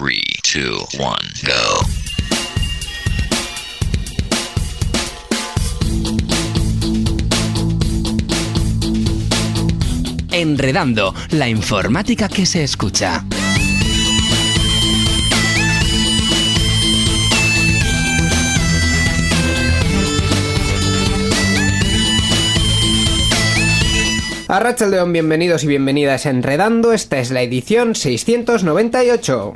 Three, two, one, go. Enredando, la informática que se escucha. A Rachel León, bienvenidos y bienvenidas a Enredando. Esta es la edición 698.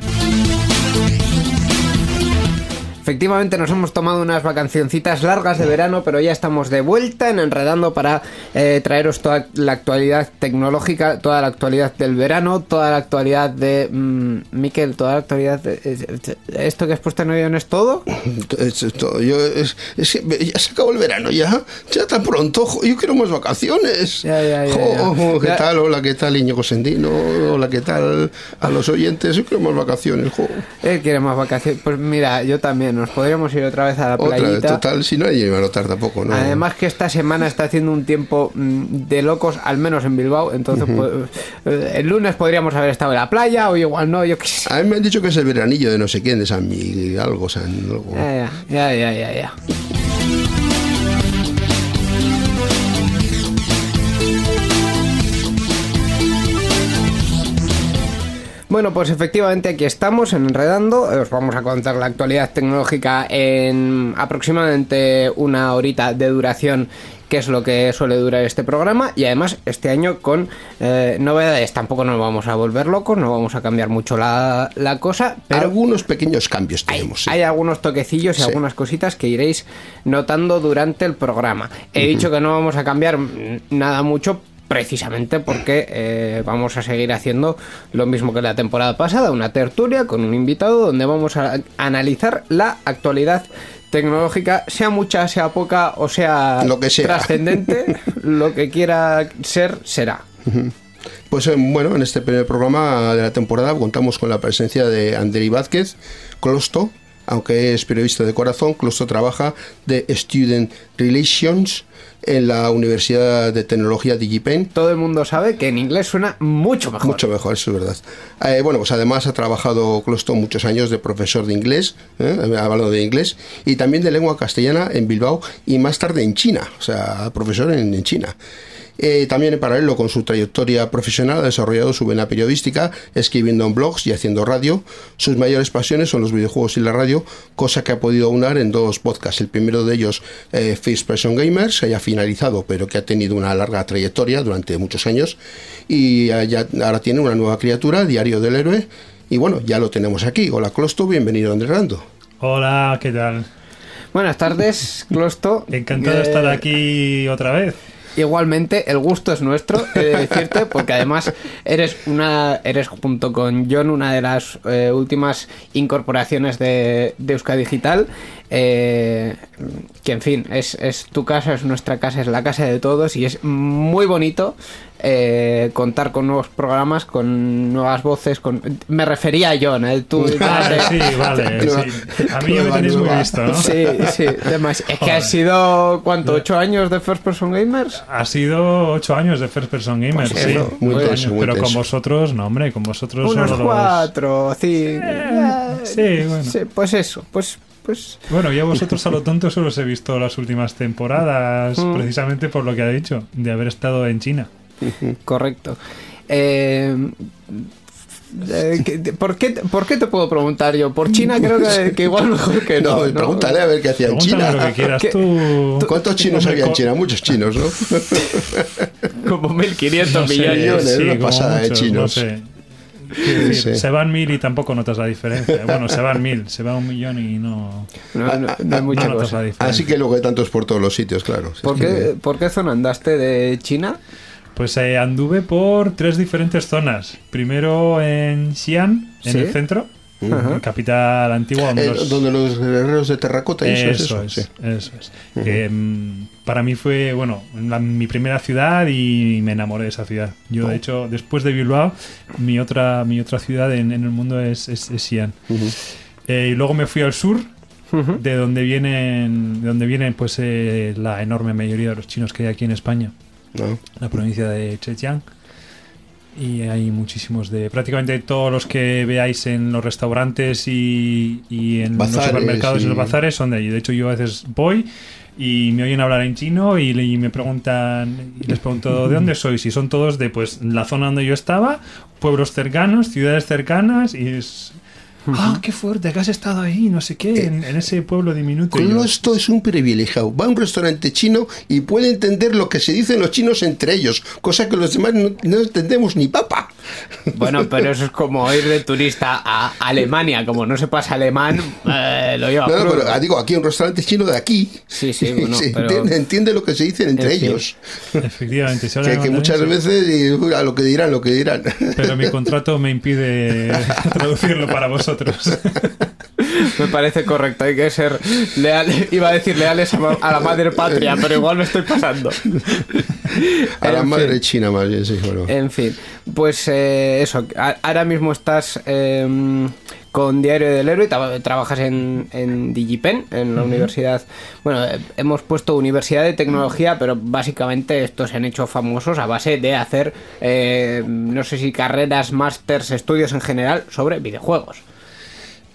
Efectivamente nos hemos tomado unas vacacioncitas largas de verano, pero ya estamos de vuelta en Enredando para eh, traeros toda la actualidad tecnológica, toda la actualidad del verano, toda la actualidad de... Mm, Miquel, toda la actualidad de... ¿Esto que has puesto en el es todo? Es, es todo. Yo, es, es que ya se acabó el verano, ya. Ya tan pronto. Yo quiero más vacaciones. Ya, ya, ya, Jo, ya. ¿Qué tal? Hola, ¿qué tal, Iñigo Sendino? Hola, ¿qué tal a los oyentes? Yo quiero más vacaciones. jo. Él quiere más vacaciones. Pues mira, yo también. Nos podríamos ir otra vez a la Otra, playita. total. Si no, hay va a notar tampoco, ¿no? Además que esta semana está haciendo un tiempo mm, de locos, al menos en Bilbao. Entonces, pues, el lunes podríamos haber estado en la playa, o igual no, yo qué sé. A mí me han dicho que es el veranillo de no sé quién, de San Miguel, algo, San... Algo. Ya, ya, ya, ya, ya. Bueno, pues efectivamente aquí estamos en Enredando. Os vamos a contar la actualidad tecnológica en aproximadamente una horita de duración, que es lo que suele durar este programa. Y además, este año con eh, novedades. Tampoco nos vamos a volver locos, no vamos a cambiar mucho la, la cosa, pero Algunos pequeños cambios hay, tenemos. sí. hay algunos toquecillos y Sí. algunas cositas que iréis notando durante el programa. He dicho que no vamos a cambiar nada mucho precisamente porque eh, vamos a seguir haciendo lo mismo que la temporada pasada, una tertulia con un invitado donde vamos a analizar la actualidad tecnológica, sea mucha, sea poca o sea, Lo que sea. trascendente, lo que quiera ser, será. Pues eh, bueno, en este primer programa de la temporada contamos con la presencia de Andrei Vázquez, Closto, aunque es periodista de corazón, Closto trabaja de Student Relations en la Universidad de Tecnología DigiPen. Todo el mundo sabe que en inglés suena mucho mejor. Mucho mejor, eso es verdad. Eh, bueno, pues además ha trabajado Closto muchos años de profesor de inglés, ¿eh? hablando de inglés, y también de lengua castellana en Bilbao y más tarde en China, o sea, profesor en, en China. Eh, también en paralelo con su trayectoria profesional ha desarrollado su vena periodística, escribiendo en blogs y haciendo radio. Sus mayores pasiones son los videojuegos y la radio, cosa que ha podido aunar en dos podcasts. El primero de ellos, eh, First Person Gamers, que ya ha finalizado, pero que ha tenido una larga trayectoria durante muchos años. Y ya- ahora tiene una nueva criatura, Diario del Héroe. Y bueno, ya lo tenemos aquí. Hola, Closto, bienvenido a Andrerando. Hola, ¿qué tal? Buenas tardes, Closto. Encantado de Eh, estar aquí otra vez. Igualmente, el gusto es nuestro, de decirte, porque además eres una, eres junto con John una de las eh, últimas incorporaciones de, de Euska Digital. eh, que en fin, es, es tu casa, es nuestra casa, es la casa de todos y es muy bonito eh, contar con nuevos programas, con nuevas voces. Con... Me refería a John, ¿eh? tú. Vale, sí, vale. sí. A mí ya me tenéis muy visto, ¿no? Sí, sí, demás. Es que ha sido, ¿cuánto? ¿Ocho años de First Person Gamers? Ha sido ocho años de First Person Pues sí. muy años, muy Pero con vosotros, no, hombre, con vosotros Unos solo los- cuatro, cinco. Eh, sí, bueno. Sí, pues eso, pues, pues. Bueno, yo a vosotros a lo tonto solo os he visto las últimas temporadas, Mm. precisamente por lo que ha dicho, de haber estado en China. Correcto. Eh, eh, ¿qué- ¿por, qué, ¿Por qué te puedo preguntar yo? Por China creo que, que igual mejor que no. No, ¿no? pregúntale a ver qué hacía en China. lo que quieras ¿Qué- tú. ¿Cuántos chinos había en China? Muchos chinos, ¿no? Como 1.500 No millones. sí, una pasada de chinos. No sé. Quiero decir, sí. Se van mil y tampoco notas la diferencia. Bueno, se van mil, se va un millón y no, No, no- no hay mucha no notas cosa. la diferencia. Así que luego hay tantos por todos los sitios, claro. Si ¿Por que- qué, ¿Por qué zona andaste de China? Pues eh, anduve por tres diferentes zonas. Primero en Xi'an, en Sí. el centro, Ajá. capital antigua. donde Eh, los- donde los guerreros de terracota y eso, es Eso eso. es, sí. eso es. Que, mm, para mí fue, bueno, la- mi primera ciudad y me enamoré de esa ciudad. Yo, Oh. de hecho, después de Bilbao, mi otra, mi otra ciudad en, en el mundo es, es, es Xi'an. Eh, y luego me fui al sur, de donde vienen, de donde vienen pues eh, la enorme mayoría de los chinos que hay aquí en España, ¿no? la provincia de Zhejiang. y hay muchísimos de prácticamente todos los que veáis en los restaurantes y, y en Bazares, los supermercados y y- los bazares son de allí. De hecho, yo a veces voy y me oyen hablar en chino y, y me preguntan y les pregunto de dónde sois y son todos de pues la zona donde yo estaba, pueblos cercanos, ciudades cercanas y es ah qué fuerte que has estado ahí, no sé qué, en, en ese pueblo diminuto. Yo, Closto es un privilegiado. Va a un restaurante chino y puede entender lo que se dicen los chinos entre ellos, cosa que los demás no, no entendemos ni papa. Bueno, pero eso es como ir de turista a Alemania. Como no sepas alemán, eh, lo lleva No, no, pero ah, digo, aquí un restaurante chino de aquí. Sí, sí, bueno, se pero- entiende, entiende lo que se dicen entre En fin. ellos. efectivamente, se Que, que muchas veces a lo que dirán, lo que dirán. Pero mi contrato me impide traducirlo para vosotros. Me parece correcto, hay que ser leal. Iba a decir leales a, ma- a la madre patria, pero igual me estoy pasando. A la madre china más bien, sí. Bueno. En fin, pues eh, eso, a- ahora mismo estás eh, con Diario del Héroe, tra- trabajas en, en Digipen, en la universidad, bueno, eh, hemos puesto Universidad de Tecnología, pero básicamente estos se han hecho famosos a base de hacer, eh, no sé si carreras, másters, estudios en general sobre videojuegos.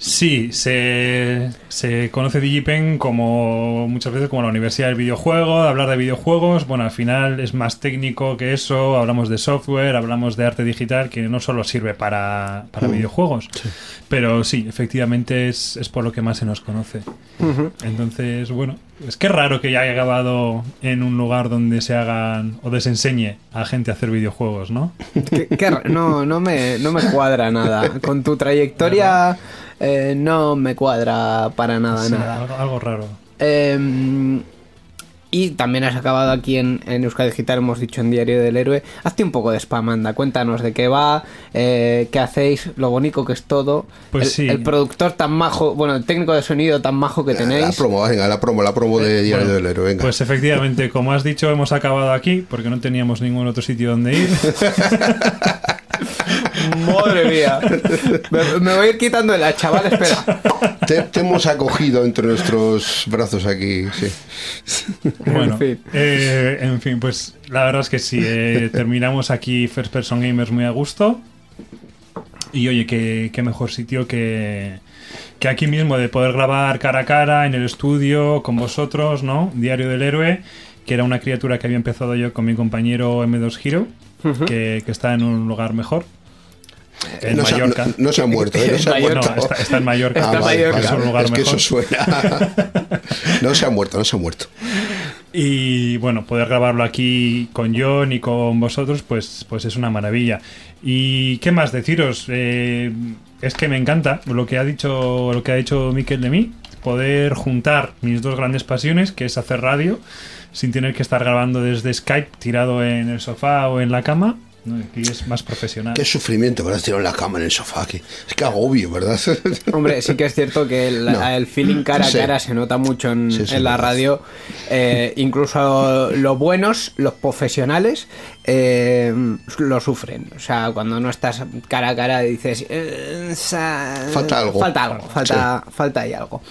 Sí, se, se conoce DigiPen como muchas veces como la universidad del videojuego, de hablar de videojuegos. Bueno, al final es más técnico que eso. Hablamos de software, hablamos de arte digital, que no solo sirve para, para videojuegos. Pero sí, efectivamente es, es por lo que más se nos conoce. Entonces, bueno, es que raro que ya haya acabado en un lugar donde se hagan o donde se enseñe a gente a hacer videojuegos, ¿no? Qué- qué ra- no, no, me, no me cuadra nada. Con tu trayectoria eh, no me cuadra para nada, Sí, nada. algo, algo raro. Eh, y también has acabado aquí en, en Euskadi Digital, hemos dicho en Diario del Héroe. Hazte un poco de spam, anda. Cuéntanos de qué va, eh, qué hacéis, lo bonito que es todo. Pues el, sí. el productor tan majo, bueno, el técnico de sonido tan majo que La tenéis. promo, venga, la promo, la promo de Diario Bueno, del Héroe, venga. Pues efectivamente, como has dicho, hemos acabado aquí porque no teníamos ningún otro sitio donde ir. Madre mía. Me, me voy a ir quitando de la chaval, espera. te, te hemos acogido entre nuestros brazos aquí, sí. Bueno, En fin. eh, en fin, pues la verdad es que sí, eh, terminamos aquí First Person Gamers muy a gusto. Y oye, qué, qué mejor sitio que, que aquí mismo de poder grabar cara a cara en el estudio con vosotros, ¿no? Diario del Héroe, que era una criatura que había empezado yo con mi compañero M2 Hero, que, que está en un lugar mejor. En no, se ha, Mallorca. no- no se ha muerto, ¿eh? No se ha muerto. está, está en Mallorca, Está Mallorca. es un lugar es que mejor. eso suena. no se ha muerto, no se ha muerto. Y bueno, poder grabarlo aquí con John y con vosotros, pues, pues es una maravilla. ¿Y qué más deciros? Eh, es que me encanta lo que ha dicho, lo que ha dicho Miquel de mí, poder juntar mis dos grandes pasiones, que es hacer radio, sin tener que estar grabando desde Skype, tirado en el sofá o en la cama. ¿No? Aquí es más profesional. Qué sufrimiento, ¿verdad? Tirado en la cama, en el sofá. Que, es que agobio, ¿verdad? Hombre, sí que es cierto que el, No. el feeling cara a Sí. cara se nota mucho en, Sí, sí, en la radio. Eh, incluso los buenos, los profesionales, eh, lo sufren. O sea, cuando no estás cara a cara dices... eh, Falta algo. Falta algo, falta, falta ahí algo.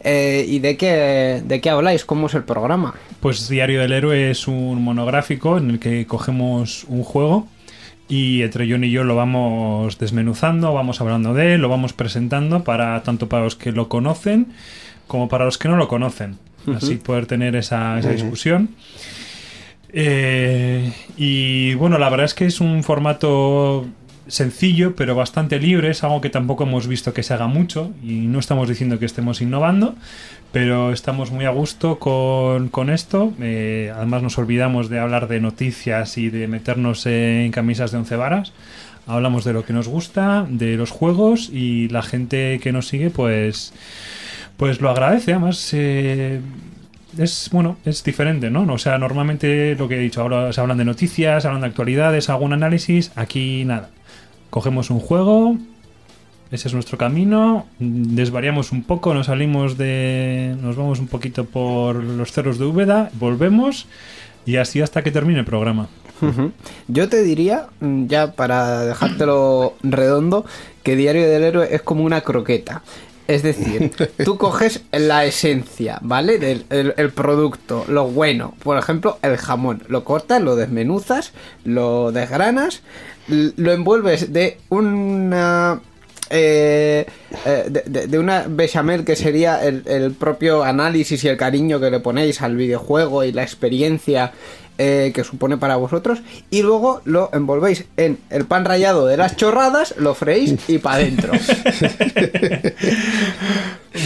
Eh, ¿Y de qué, de qué habláis? ¿Cómo es el programa? Pues Diario del Héroe es un monográfico en el que cogemos un juego y entre John y yo lo vamos desmenuzando, vamos hablando de él, lo vamos presentando para tanto para los que lo conocen como para los que no lo conocen. Así poder tener esa, esa discusión. Eh, y bueno, la verdad es que es un formato sencillo, pero bastante libre. Es algo que tampoco hemos visto que se haga mucho y no estamos diciendo que estemos innovando, pero estamos muy a gusto con, con esto. Eh, además, nos olvidamos de hablar de noticias y de meternos en camisas de once varas. Hablamos de lo que nos gusta, de los juegos y la gente que nos sigue, pues, pues lo agradece. Además, eh, es bueno, es diferente, ¿no? O sea, normalmente lo que he dicho, ahora se hablan de noticias, hablan de actualidades, algún análisis, aquí nada. Cogemos un juego, ese es nuestro camino, desvariamos un poco, nos salimos de. nos vamos un poquito por los cerros de Úbeda, volvemos y así hasta que termine el programa. Yo te diría, mm, ya para dejártelo redondo, que Diario del Héroe es como una croqueta. Es decir, tú coges la esencia, ¿vale? Del el, el producto, lo bueno. Por ejemplo, el jamón. Lo cortas, lo desmenuzas, lo desgranas, lo envuelves de una eh, eh, de, de- de una bechamel que sería el, el propio análisis y el cariño que le ponéis al videojuego y la experiencia eh, que supone para vosotros y luego lo envolvéis en el pan rallado de las chorradas, lo freís y para adentro.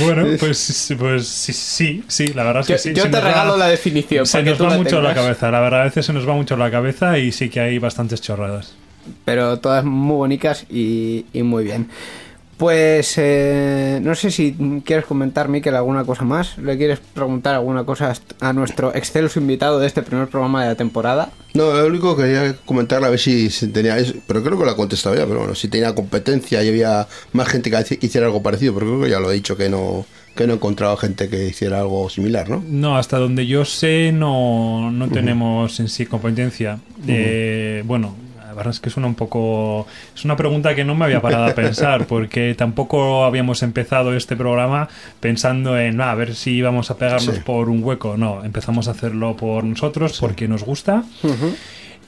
Bueno, pues, pues sí, sí, sí, la verdad es que Yo, sí. yo se te va- regalo la definición. Se nos va la mucho la cabeza, la verdad, a veces se nos va mucho la cabeza y sí que hay bastantes chorradas. pero todas muy bonitas y, y muy bien. Pues eh, no sé si quieres comentar, Miquel, alguna cosa más. ¿Le quieres preguntar alguna cosa a nuestro excelso invitado de este primer programa de la temporada? No, lo único que quería comentar a ver si, tenía, pero creo que lo ha contestado ya, pero bueno, si tenía competencia y había más gente que hiciera algo parecido, pero creo que ya lo he dicho que no que no he encontrado gente que hiciera algo similar, ¿no? No, hasta donde yo sé no, no tenemos en sí competencia. Eh, bueno, la verdad es que suena un poco... Es una pregunta que no me había parado a pensar porque tampoco habíamos empezado este programa pensando en "Ah, a ver si íbamos a pegarnos Sí. por un hueco. No, empezamos a hacerlo por nosotros porque nos gusta.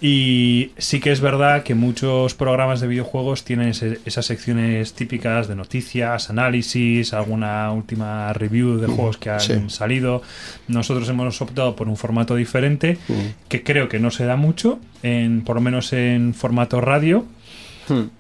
Y sí que es verdad que muchos programas de videojuegos tienen ese- esas secciones típicas de noticias, análisis, alguna última review de juegos que han Sí. salido. Nosotros hemos optado por un formato diferente que creo que no se da mucho, en, por lo menos en formato radio.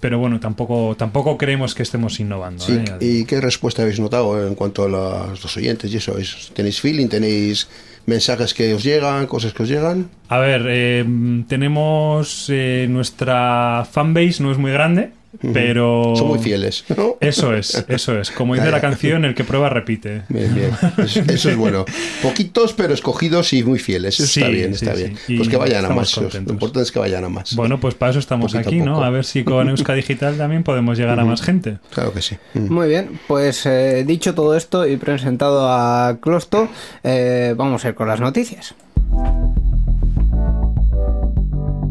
Pero bueno, tampoco, tampoco creemos que estemos innovando. Sí, ¿eh? ¿Y qué respuesta habéis notado en cuanto a los oyentes y eso? ¿Es- ¿Tenéis feeling? ¿Tenéis mensajes que os llegan? ¿Cosas que os llegan? A ver, eh, tenemos eh, nuestra fanbase, no es muy grande, pero... Son muy fieles, ¿no? Eso es, eso es. Como dice la canción, el que prueba repite. Bien, bien. Eso, eso es bueno. Poquitos, pero escogidos y muy fieles. Eso Sí, está bien, está sí. bien. Pues que vayan a más. Lo contentos. importante es que vayan a más. Bueno, pues para eso estamos Poquito aquí, ¿no? A ver si con Euska Digital también podemos llegar a más gente. Claro que sí. Muy bien, pues eh, dicho todo esto y presentado a Closto, eh, vamos a ir con las noticias.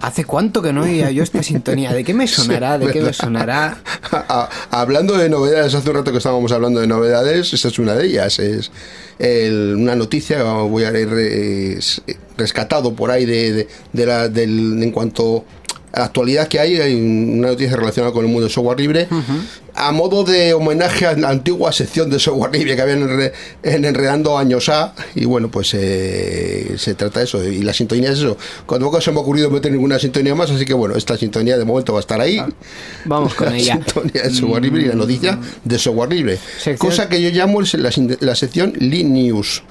¿Hace cuánto que no oía yo esta sintonía? ¿De qué me sonará? ¿De qué me sonará? A- hablando de novedades, hace un rato que estábamos hablando de novedades, esta es una de ellas. Es el- una noticia, voy a ir rescatado por ahí de, de- de la, del, en cuanto actualidad que hay, hay una noticia relacionada con el mundo del software libre, a modo de homenaje a la antigua sección de software libre que habían en, Enre- en Enredando años A, y bueno, pues eh, se trata de eso, y la sintonía es eso. Cuando poco se me ha ocurrido meter ninguna sintonía más, así que bueno, esta sintonía de momento va a estar ahí. Vamos con La ella. sintonía de software libre y la noticia de software libre. Sección- Cosa que yo llamo la, la sección Linux.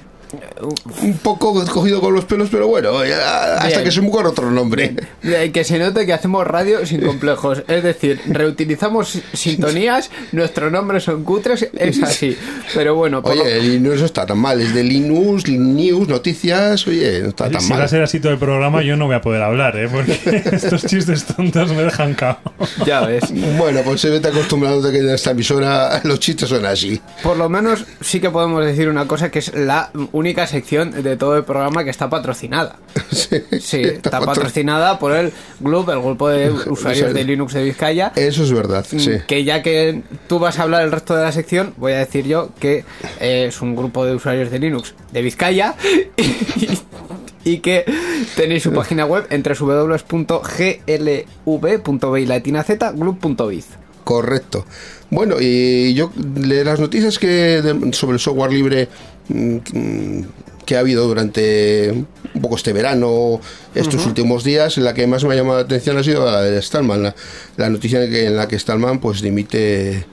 Un poco cogido con los pelos, pero bueno, hasta Bien. que se me ocurra otro nombre. Eh, Que se note que hacemos radio sin complejos. Es decir, reutilizamos sintonías, nuestros nombres son cutres, es así. Pero bueno, por lo- Oye, el Linux no está tan mal, es de Linux, News, noticias, oye, no está tan Si va a mal. ser así todo el programa, yo no voy a poder hablar, ¿eh? Porque estos chistes tontos me dejan cao. ya ves. Bueno, pues se vete acostumbrado de que en esta emisora los chistes son así. Por lo menos sí que podemos decir una cosa que es la única sección de todo el programa que está patrocinada. Sí, está patrocinada por el GLUB, el grupo de usuarios de Linux de Vizcaya. Eso es verdad, sí. Que ya que tú vas a hablar el resto de la sección, voy a decir yo que eh, es un grupo de usuarios de Linux de Vizcaya y, y que tenéis su página web entre www.glv.bi latina z glub.biz. Correcto. Bueno, y yo de las noticias que de- sobre el software libre mm, mm, que ha habido durante un poco este verano, estos últimos días, la que más me ha llamado la atención ha sido la de Stallman, la, la noticia en, que, en la que Stallman pues dimite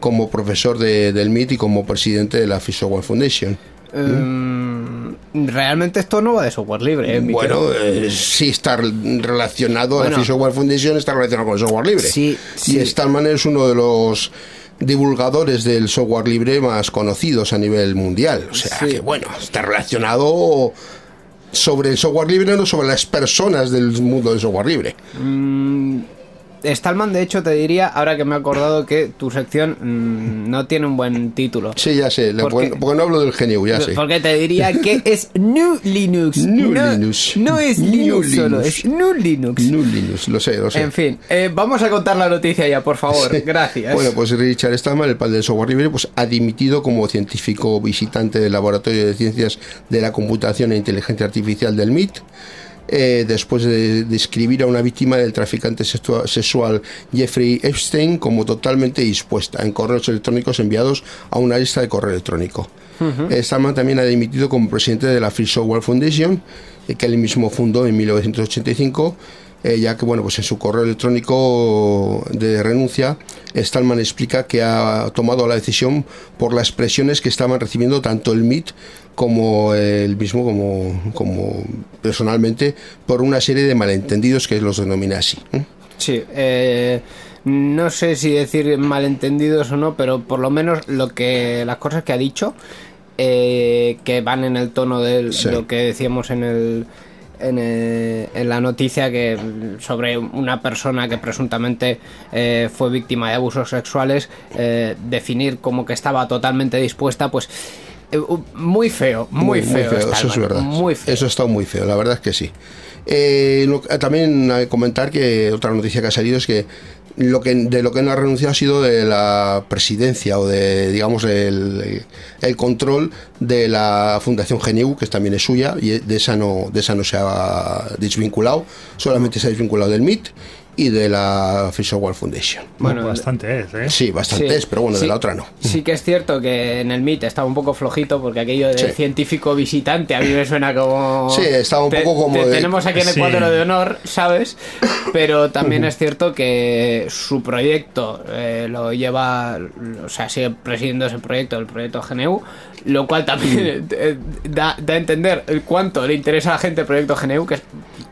como profesor de- del MIT y como presidente de la Free Software Foundation. em, realmente esto no va de software libre. ¿eh? Bueno, eh, sí está relacionado, Bueno. la Free Software Foundation está relacionado con el software libre. Sí, sí. Y Stallman es uno de los divulgadores del software libre más conocidos a nivel mundial. O sea, Sí. que bueno, está relacionado sobre el software libre, no sobre las personas del mundo del software libre. Stallman, de hecho, te diría, ahora que me he acordado que tu sección mm, no tiene un buen título. Sí, ya sé, le- ¿Por porque, no hablo del GNU, ya sé. Porque te diría que es New Linux. New no, Linux. No es New Linux solo, Linux. es New Linux. GNU Linux, lo sé, lo sé. En fin, eh, vamos a contar la noticia ya, por favor. Gracias. Bueno, pues Richard Stallman, el padre del software libre, pues ha dimitido como científico visitante del Laboratorio de Ciencias de la Computación e Inteligencia Artificial del MIT. Eh, después de describir a una víctima del traficante sexua- sexual Jeffrey Epstein como totalmente dispuesta en correos electrónicos enviados a una lista de correo electrónico. Eh, Stallman también ha dimitido como presidente de la Free Software Foundation, eh, que él mismo fundó en 1985, eh, ya que bueno, pues en su correo electrónico de renuncia, Stallman explica que ha tomado la decisión por las presiones que estaban recibiendo tanto el MIT como él mismo, como, como personalmente, por una serie de malentendidos que los denomina así. ¿eh? Sí, eh, no sé si decir malentendidos o no, pero por lo menos lo que las cosas que ha dicho eh, que van en el tono de Sí. lo que decíamos en el en, el- en la noticia que sobre una persona que presuntamente eh, fue víctima de abusos sexuales eh, definir como que estaba totalmente dispuesta pues eh, muy feo muy, feo, eso es verdad. muy feo Eso ha estado muy feo, la verdad es que sí. Eh, lo- también hay que comentar que otra noticia que ha salido es que lo que de lo que no ha renunciado ha sido de la presidencia o de digamos el, el control de la Fundación GNU que también es suya y de esa no de esa no se ha desvinculado solamente se ha desvinculado del MIT y de la Free Software Foundation Bueno, bastante es, ¿eh? sí bastante Sí, es pero bueno de sí, la otra no Sí que es cierto que en el MIT estaba un poco flojito porque aquello de Sí. científico visitante a mí me suena como... Sí, estaba un poco como de- Tenemos aquí en el Sí. cuadro de honor, ¿sabes? Pero también es cierto que su proyecto eh, lo lleva, o sea, sigue presidiendo ese proyecto, el proyecto GNU, lo cual también eh, da, da a entender cuánto le interesa a la gente el proyecto GNU, que es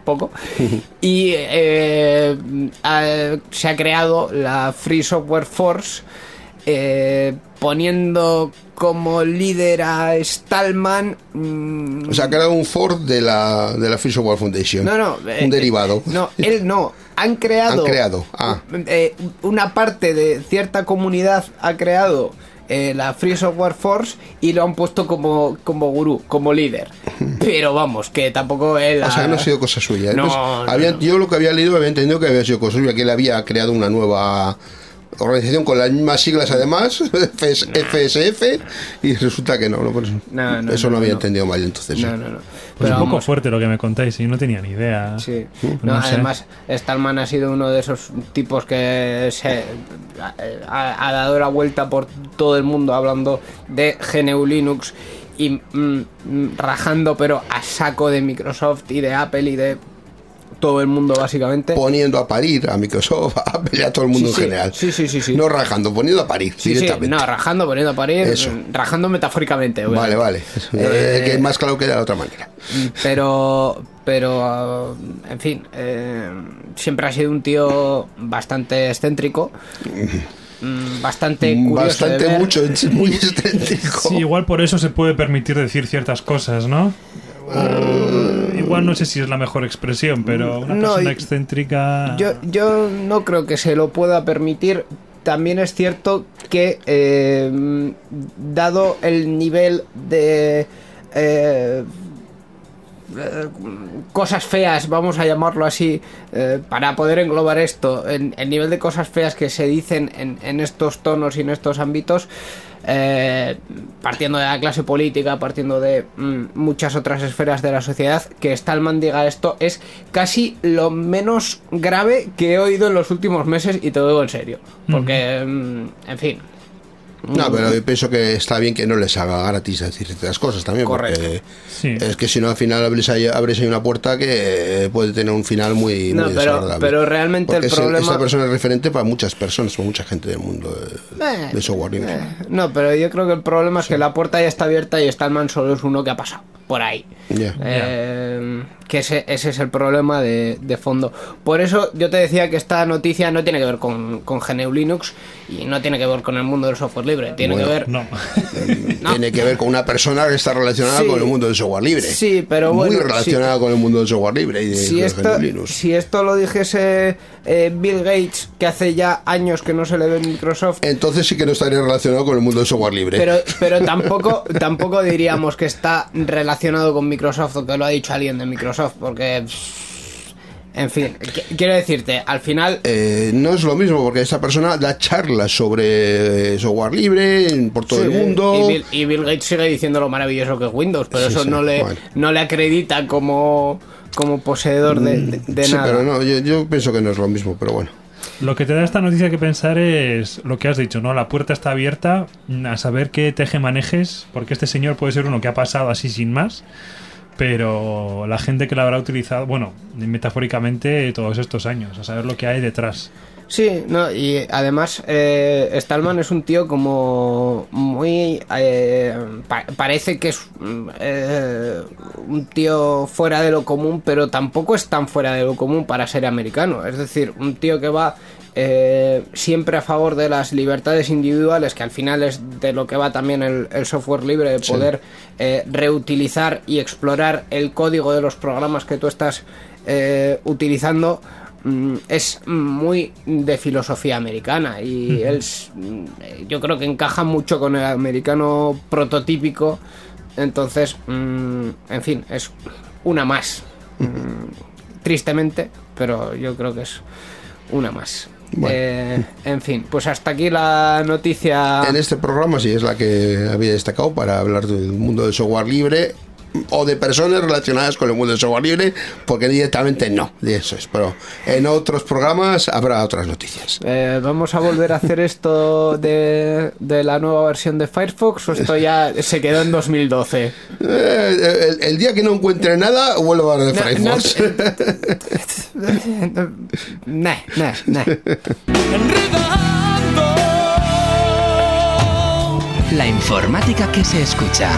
poco. Y eh, ha- se ha creado la Free Software Force eh, poniendo como líder a Stallman. mm, o sea ha creado un Ford de la de la Free Software Foundation no, no. eh, un derivado No, él no. Han creado. Han creado, ah. eh, una parte de cierta comunidad ha creado eh, la Free Software Force y lo han puesto como, como gurú, como líder. Pero vamos, que tampoco él. O sea, que no ha ha- sido cosa suya. No, Entonces, no, no. Yo lo que había leído había entendido que había sido cosa suya, que él había creado una nueva organización con las mismas siglas además, FS FSF, y resulta que no, no, pues, No, no, eso no, no, había no. entendido mal entonces. No, no, no. Pues Pero un poco vamos, fuerte lo que me contáis, y yo no tenía ni idea. Sí. No No, sé. además, Stallman ha sido uno de esos tipos que se ha, ha dado la vuelta por todo el mundo hablando de GNU Linux y mm, mm, rajando, pero a saco de Microsoft y de Apple y de todo el mundo, básicamente. Poniendo a parir a Microsoft, a Apple y a todo el mundo Sí, sí. en general. Sí, sí, sí, sí. No rajando, poniendo a parir Sí, sí, directamente. no, rajando, poniendo a parir, Eso. rajando metafóricamente. Vale, obviamente. vale. Eh, que es más claro que de la otra manera. pero pero en fin eh, siempre ha sido un tío bastante excéntrico mm, bastante curioso de Bastante ver. mucho, muy excéntrico. Sí, igual por eso se puede permitir decir ciertas cosas, ¿no? Igual no sé si es la mejor expresión, pero una No, persona excéntrica. yo yo no creo que se lo pueda permitir también es cierto que eh, dado el nivel de eh, eh, cosas feas, vamos a llamarlo así, eh, para poder englobar esto, el, el nivel de cosas feas que se dicen en, en estos tonos y en estos ámbitos, eh, partiendo de la clase política, partiendo de mm, muchas otras esferas de la sociedad, que Stallman diga esto es casi lo menos grave que he oído en los últimos meses y te lo digo en serio, porque, mm, en fin. No, pero yo pienso que está bien que no les haga gratis decir ciertas cosas también, Correcto. porque Sí. es que si no al final abres ahí, abres ahí una puerta que puede tener un final muy, No, muy pero- desagradable. pero realmente el ese- problema- Esta persona es referente para muchas personas, para mucha gente del mundo de, Eh, de software eh, no, pero yo creo que el problema es que la puerta ya está abierta y Stallman solo es uno que ha pasado por ahí. Eh, que ese, ese es el problema de, de fondo. Por eso yo te decía que esta noticia no tiene que ver con, con GNU Linux y no tiene que ver con el mundo del software libre. Tiene Bueno, que ver. No. No. Tiene que ver con una persona que está relacionada Sí. con el mundo del software libre. Sí, pero Muy bueno, relacionada con el mundo del software libre y de, si esto, GNU Linux. si esto lo dijese eh, Bill Gates, que hace ya años que no se le ve en Microsoft, Entonces sí que no estaría relacionado con el mundo del software libre. pero, pero tampoco, tampoco diríamos que está relacionado con Microsoft o que lo ha dicho alguien de Microsoft, porque. En fin, qu- quiero decirte, al final. Eh, no es lo mismo porque esta persona da charlas sobre software libre por todo Sí, el mundo. Y Bill, y Bill Gates sigue diciendo lo maravilloso que es Windows, pero Sí, eso sí, no, le, bueno. no le acredita como, como poseedor de, de- de sí, nada. pero no, yo, yo pienso que no es lo mismo, pero bueno. Lo que te da esta noticia que pensar es lo que has dicho, ¿no? La puerta está abierta a saber qué teje manejes, porque este señor puede ser uno que ha pasado así sin más, pero la gente que la habrá utilizado, bueno, metafóricamente todos estos años, a saber lo que hay detrás. Sí, no, y además eh, Stallman es un tío como muy... eh, pa- parece que es mm, eh, un tío fuera de lo común, pero tampoco es tan fuera de lo común para ser americano. Es decir, un tío que va eh, siempre a favor de las libertades individuales, que al final es de lo que va también el, el software libre, de poder eh, reutilizar y explorar el código de los programas que tú estás utilizando es muy de filosofía americana y él mm, yo creo que encaja mucho con el americano prototípico entonces mm, en fin es una más Mm, tristemente pero yo creo que es una más. Bueno. Eh, en fin pues hasta aquí la noticia. En este programa sí es la que había destacado para hablar del mundo del software libre o de personas relacionadas con el mundo del software libre, porque directamente no, de eso es. Pero en otros programas habrá otras noticias. Eh, ¿Vamos a volver a hacer esto de, de la nueva versión de Firefox o esto ya se quedó en 2012? Eh, el, el día que no encuentre nada, vuelvo a hablar de No, Firefox. Nah, nah, nah. La informática que se escucha.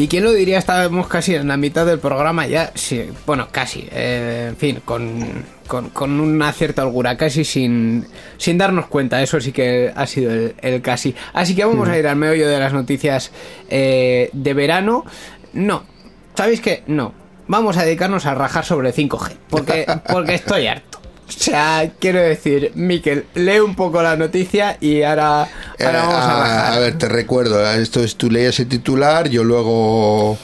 ¿Y quién lo diría? Estábamos casi en la mitad del programa ya. Sí, bueno, casi. eh, en fin, con, con, con una cierta holgura, casi sin, sin darnos cuenta. Eso sí que ha sido el, el casi. Así que vamos a ir al meollo de las noticias eh, de verano. No, ¿sabéis qué? No. Vamos a dedicarnos a rajar sobre 5G. Porque, porque estoy harto. O sea, quiero decir, Miquel, lee un poco la noticia y ahora, Eh, ahora vamos a rajar. a ver, te recuerdo, eh, esto es tú lees el titular, yo luego...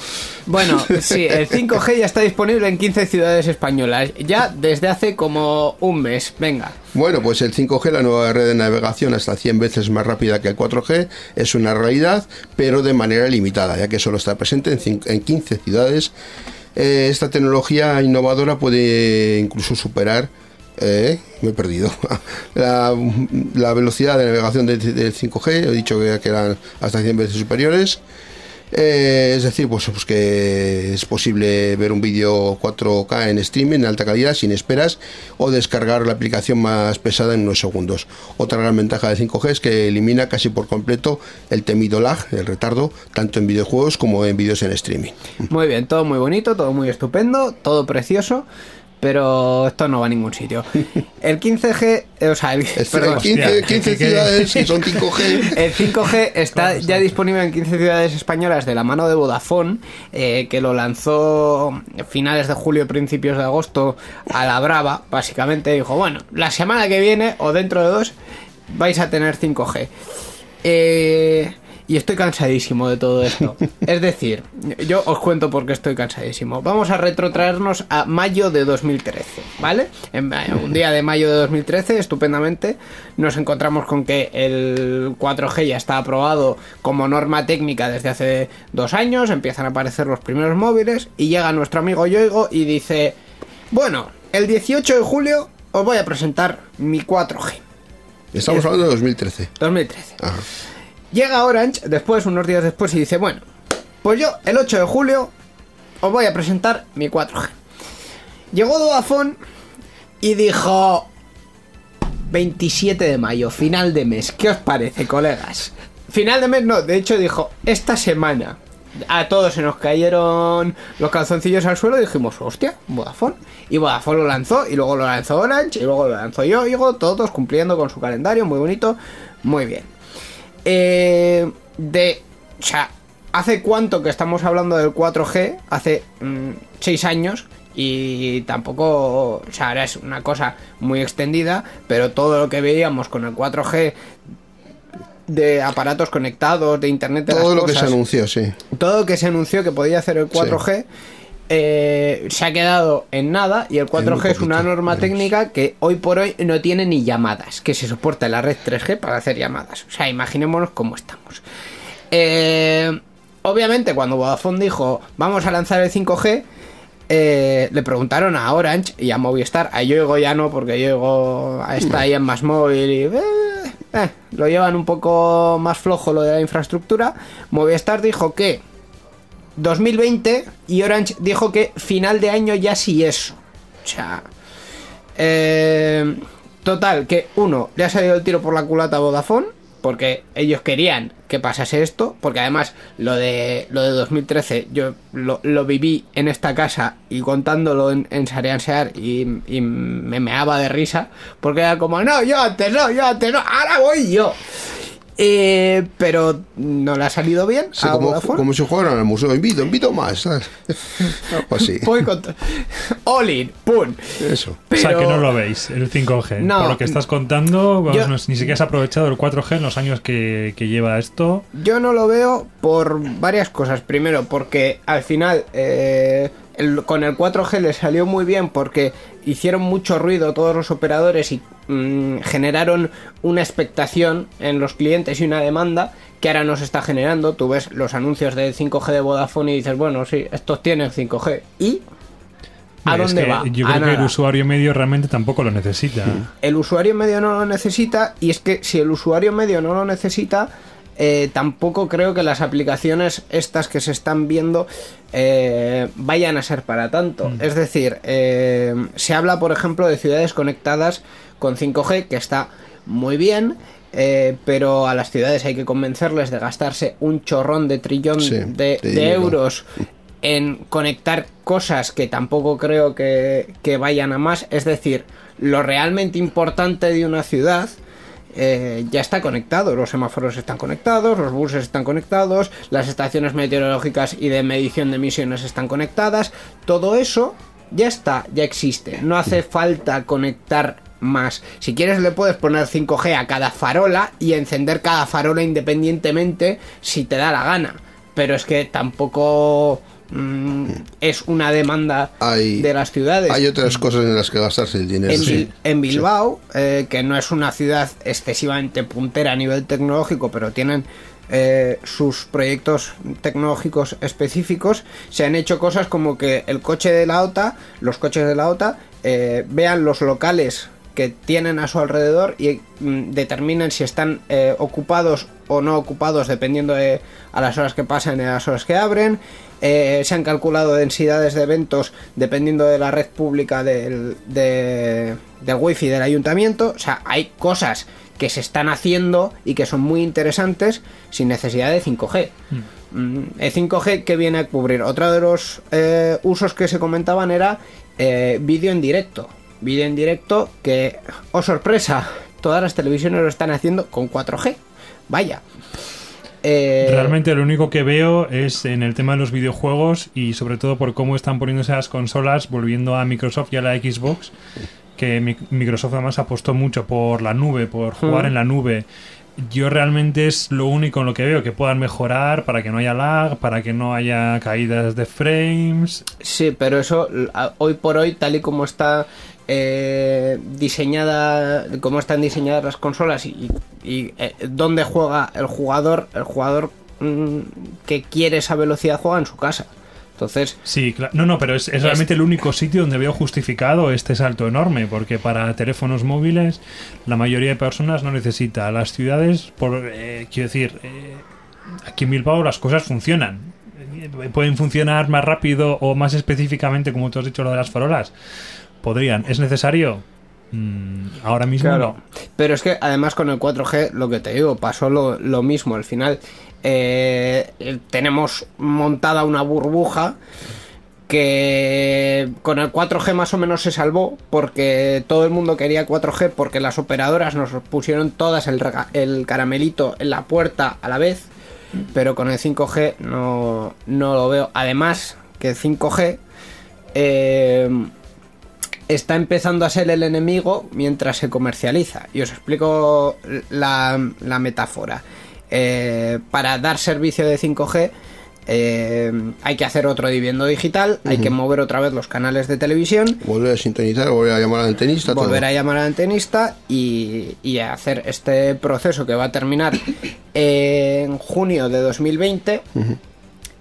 Bueno, sí, el 5G ya está disponible en 15 ciudades españolas, ya desde hace como un mes. Venga. Bueno, pues el 5G, la nueva red de navegación hasta 100 veces más rápida que el 4G, es una realidad, pero de manera limitada, ya que solo está presente en, en 15 ciudades. Eh, esta tecnología innovadora puede incluso superar, eh, me he perdido, la, la velocidad de navegación del, del 5G, he dicho que, que eran hasta 100 veces superiores. Eh, es decir, pues, pues que es posible ver un vídeo 4K en streaming en alta calidad sin esperas o descargar la aplicación más pesada en unos segundos. Otra gran ventaja de 5G es que elimina casi por completo el temido lag, el retardo, tanto en videojuegos como en vídeos en streaming. Muy bien, todo muy bonito, todo muy estupendo, todo precioso, pero esto no va a ningún sitio. El 15G, eh, o sea, el, Este, perdón, 15, Hostia, 15 que- que- ciudades que son 5G. El 5G está ya disponible en 15 ciudades españolas de la mano de Vodafone, eh, que lo lanzó a finales de julio, principios de agosto a la brava, básicamente dijo, bueno, la semana que viene o dentro de dos vais a tener 5G. Eh, y estoy cansadísimo de todo esto. Es decir, yo os cuento por qué estoy cansadísimo. Vamos a retrotraernos a mayo de 2013, ¿vale? En un día de mayo de 2013, estupendamente, nos encontramos con que el 4G ya está aprobado como norma técnica desde hace dos años, empiezan a aparecer los primeros móviles y llega nuestro amigo Yoigo y dice, bueno, el 18 de julio os voy a presentar mi 4G. Estamos hablando de 2013. 2013. Ajá. Llega Orange después, unos días después, y dice, bueno, pues yo el 8 de julio os voy a presentar mi 4G. Llegó Vodafone y dijo 27 de mayo, final de mes. ¿Qué os parece, colegas? Final de mes no, de hecho dijo esta semana. A todos se nos cayeron los calzoncillos al suelo y dijimos, hostia, Vodafone. Y Vodafone lo lanzó, y luego lo lanzó Orange, y luego lo lanzó yo, digo, todos cumpliendo con su calendario, muy bonito, muy bien. Eh, de. O sea, ¿hace cuánto que estamos hablando del 4G? Hace 6 años. Y tampoco. O sea, ahora es una cosa muy extendida. Pero todo lo que veíamos con el 4G. De aparatos conectados, de internet de Todo las lo que se anunció, sí. todo lo que se anunció que podía hacer el 4G eh, se ha quedado en nada y el 4G es una norma técnica que hoy por hoy no tiene ni llamadas, que se soporta en la red 3G para hacer llamadas. O sea, imaginémonos cómo estamos. Eh, obviamente, cuando Vodafone dijo vamos a lanzar el 5G, eh, le preguntaron a Orange y a Movistar, a Yoigo ya no, porque Yoigo está ahí en más móvil y lo llevan un poco más flojo lo de la infraestructura. Movistar dijo que 2020 y Orange dijo que final de año ya sí eso. O sea, eh, total, que uno, le ha salido el tiro por la culata a Vodafone, porque ellos querían que pasase esto, porque además lo de lo de 2013 yo lo, lo viví en esta casa y contándolo en, en y, y me meaba de risa, porque era como, no, yo antes no, yo antes no, ahora voy yo. Eh, pero no le ha salido bien Sí, a como, como si jugaran al museo. Invito, invito más. ¿sabes? Algo así. Voy con to- All in, pum. Eso. O sea Pero- que no lo veis, el 5G. No. Por lo que estás contando, vamos, Yo- no- ni siquiera has aprovechado el 4G en los años que, que lleva esto. Yo no lo veo por varias cosas. Primero, porque al final eh, el- con el 4G le salió muy bien porque hicieron mucho ruido todos los operadores y mm, generaron una expectación en los clientes y una demanda que ahora nos está generando. Tú ves los anuncios del 5G de Vodafone y dices, bueno, sí, estos tienen 5G. ¿Y a Es dónde que va? Yo A creo que el usuario medio realmente tampoco lo necesita. El usuario medio no lo necesita y es que si el usuario medio no lo necesita, eh, tampoco creo que las aplicaciones estas que se están viendo eh, vayan a ser para tanto. Es decir, eh, se habla, por ejemplo, de ciudades conectadas con 5G, que está muy bien. eh, pero a las ciudades hay que convencerles de gastarse un chorrón de trillón Sí, de, de euros en conectar cosas que tampoco creo que, que vayan a más. Es decir, lo realmente importante de una ciudad eh, ya está conectado. Los semáforos están conectados, los buses están conectados, las estaciones meteorológicas y de medición de emisiones están conectadas. Todo eso ya está, ya existe. No hace falta conectar más. Si quieres le puedes poner 5G a cada farola y encender cada farola independientemente si te da la gana. Pero es que tampoco mm, es una demanda Hay- de las ciudades. Hay otras cosas en las que gastarse el dinero. En, sí. Bil- en Bilbao, eh, que no es una ciudad excesivamente puntera a nivel tecnológico, pero tienen eh, sus proyectos tecnológicos específicos, se han hecho cosas como que el coche de la OTA, los coches de la OTA, eh, vean los locales que tienen a su alrededor y mm, determinen si están eh, ocupados o no ocupados dependiendo de a las horas que pasan y a las horas que abren. Eh, se han calculado densidades de eventos dependiendo de la red pública del, de- del wifi del ayuntamiento. O sea, hay cosas que se están haciendo y que son muy interesantes sin necesidad de 5G. Mm, El 5G que viene a cubrir. Otro de los eh, usos que se comentaban era eh, vídeo en directo. Vídeo en directo que, oh sorpresa, todas las televisiones lo están haciendo con 4G. Vaya. Eh, Realmente lo único que veo es en el tema de los videojuegos y sobre todo por cómo están poniéndose las consolas, volviendo a Microsoft y a la Xbox, que mi- Microsoft además apostó mucho por la nube, por jugar Mm. en la nube. Yo realmente es lo único en lo que veo que puedan mejorar para que no haya lag, para que no haya caídas de frames. Sí, pero eso hoy por hoy, tal y como está eh, diseñada, como están diseñadas las consolas y, y, eh, dónde juega el jugador, el jugador mm, que quiere esa velocidad juega en su casa. Entonces, Sí, claro. No, no, pero es, es realmente el único sitio donde veo justificado este salto enorme, porque para teléfonos móviles la mayoría de personas no necesita. Las ciudades, por eh, quiero decir, eh, aquí en Bilbao las cosas funcionan. Eh, Pueden funcionar más rápido o más específicamente, como tú has dicho, lo de las farolas. Podrían. ¿Es necesario? Mm, ahora mismo Claro. no. Pero es que además con el 4G, lo que te digo, pasó lo, lo mismo. Al final eh, eh, tenemos montada una burbuja que con el 4G más o menos se salvó porque todo el mundo quería 4G porque las operadoras nos pusieron todas el, el caramelito en la puerta a la vez. Pero con el 5G no, no lo veo. Además que el 5G... eh, está empezando a ser el enemigo mientras se comercializa. Y os explico la, la metáfora. Eh, para dar servicio de 5G eh, hay que hacer otro dividendo digital, hay que mover otra vez los canales de televisión, Volver a sintonizar, volver a llamar al antenista. todo. volver a llamar al antenista y, y hacer este proceso que va a terminar en junio de 2020.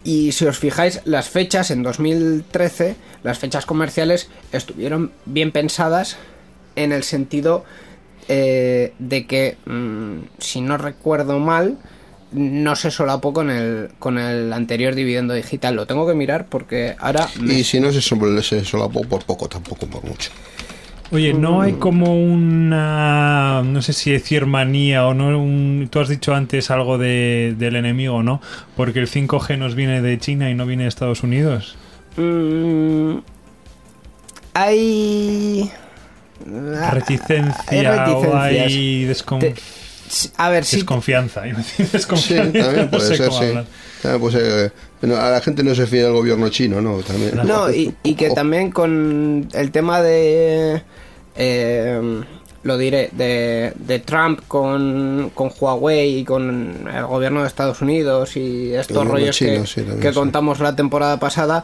Y si os fijáis, las fechas en 2013, las fechas comerciales estuvieron bien pensadas en el sentido eh, de que, mm, si no recuerdo mal, no se solapó con el, con el anterior dividendo digital. Lo tengo que mirar porque ahora... me- Y si no se, sol- se solapó por poco, tampoco por mucho. Oye, ¿no hay como una, no sé si decir manía o no, un- tú has dicho antes algo de, del enemigo, ¿no? Porque el 5G nos viene de China y no viene de Estados Unidos. Mm, hay... Reticencia, hay o hay descon- Te- A ver, sí, desconfianza. Sí, desconfianza, no sé ser, cómo sí. hablar. También puede ser, eh, a la gente no se fía del gobierno chino, ¿no? También. No, y, y que Oh, también con el tema de. Eh, lo diré, de, de Trump con, con Huawei y con el gobierno de Estados Unidos y estos rollos que, sí, también, que sí. contamos la temporada pasada.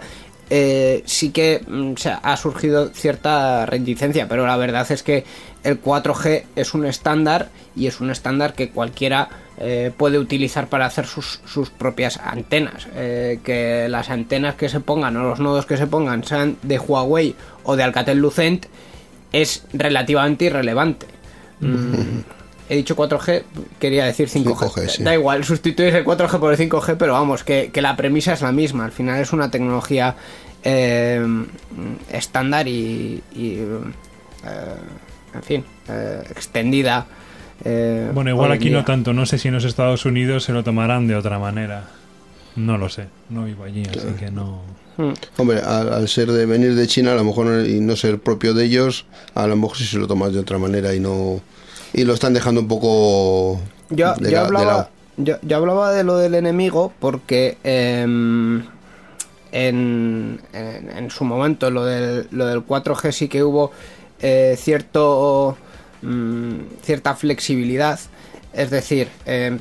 eh, sí que mm, o sea, ha surgido cierta reticencia, pero la verdad es que el 4G es un estándar y es un estándar que cualquiera eh, puede utilizar para hacer sus, sus propias antenas. Eh, que las antenas que se pongan o los nodos que se pongan sean de Huawei o de Alcatel Lucent es relativamente irrelevante. Mm, He dicho 4G, quería decir 5G. 5G, sí. Da igual, sustituyes el 4G por el 5G, pero vamos, que, que la premisa es la misma. Al final es una tecnología eh, estándar y, y, eh, en fin, eh, extendida. eh, Bueno, igual aquí no tanto. No sé si en los Estados Unidos se lo tomarán de otra manera. No lo sé. No vivo allí, así que no. Mm. Hombre, al, al ser de venir de China, a lo mejor y no ser propio de ellos, a lo mejor sí se lo tomas de otra manera y no. Y lo están dejando un poco. Yo, de yo la- de hablaba, lado. yo, yo hablaba de lo del enemigo porque em, en, en, en su momento lo del, lo del 4G sí que hubo eh, cierto mm, cierta flexibilidad. Es decir, em,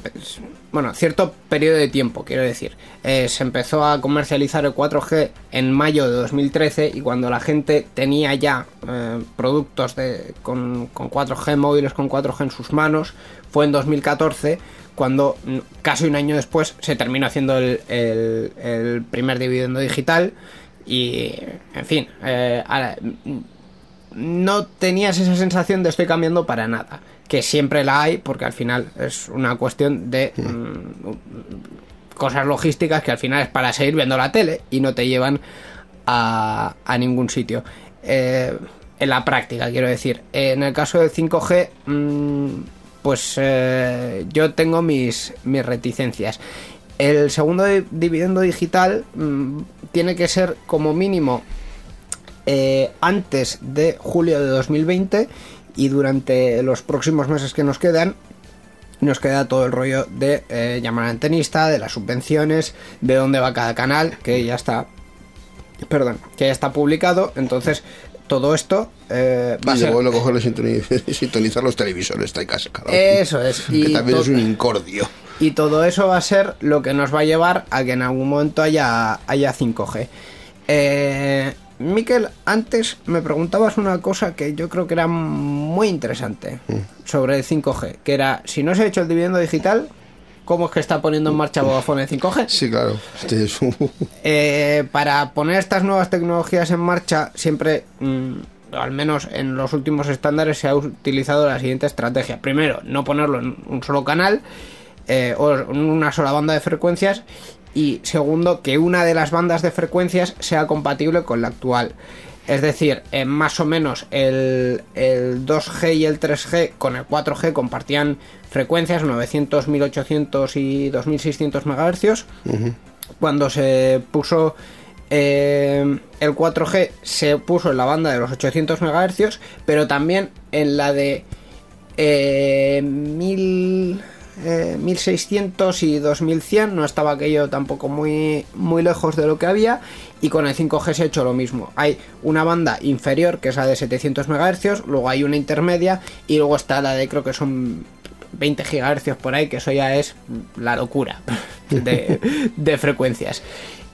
bueno, cierto periodo de tiempo, quiero decir. Eh, se empezó a comercializar el 4G en mayo de 2013 y cuando la gente tenía ya eh, productos de, con, con 4G, móviles con 4G en sus manos, fue en 2014 cuando casi un año después se terminó haciendo el, el- primer dividendo digital y, en fin, eh, no tenías esa sensación de estoy cambiando para nada. Que siempre la hay, porque al final es una cuestión de mm, cosas logísticas que al final es para seguir viendo la tele y no te llevan a, a ningún sitio. Eh, en la práctica, quiero decir. En el caso del 5G, mm, pues eh, yo tengo mis, mis reticencias. El segundo di- dividendo digital mm, tiene que ser como mínimo eh, antes de julio de 2020 y durante los próximos meses que nos quedan nos queda todo el rollo de eh, llamar al antenista, de las subvenciones, de dónde va cada canal, que ya está, perdón, que ya está publicado. Entonces, todo esto eh, va a ser... lo cogerlo y sintoni- sintonizar los televisores, está en casa. claro. Eso es. Que Y, también to- es un incordio. y todo eso va a ser lo que nos va a llevar a que en algún momento haya, haya 5G. Eh, Miquel, antes me preguntabas una cosa que yo creo que era muy interesante sobre el 5G, que era, si no se ha hecho el dividendo digital, ¿cómo es que está poniendo en marcha Vodafone el 5G? Sí, claro. Eh, para poner estas nuevas tecnologías en marcha, siempre, mm, al menos en los últimos estándares, se ha utilizado la siguiente estrategia. Primero, no ponerlo en un solo canal eh, o en una sola banda de frecuencias. Y segundo, que una de las bandas de frecuencias sea compatible con la actual. Es decir, eh, más o menos el, el 2G y el 3G con el 4G compartían frecuencias 900, 1800 y 2600 MHz cuando se puso eh, el 4G se puso en la banda de los 800 MHz, pero también en la de eh, 1000, eh, 1600 y 2100, no estaba aquello tampoco muy, muy lejos de lo que había, y con el 5G se ha hecho lo mismo. Hay una banda inferior, que es la de 700 MHz, luego hay una intermedia, y luego está la de creo que son 20 GHz por ahí, que eso ya es la locura de, de frecuencias.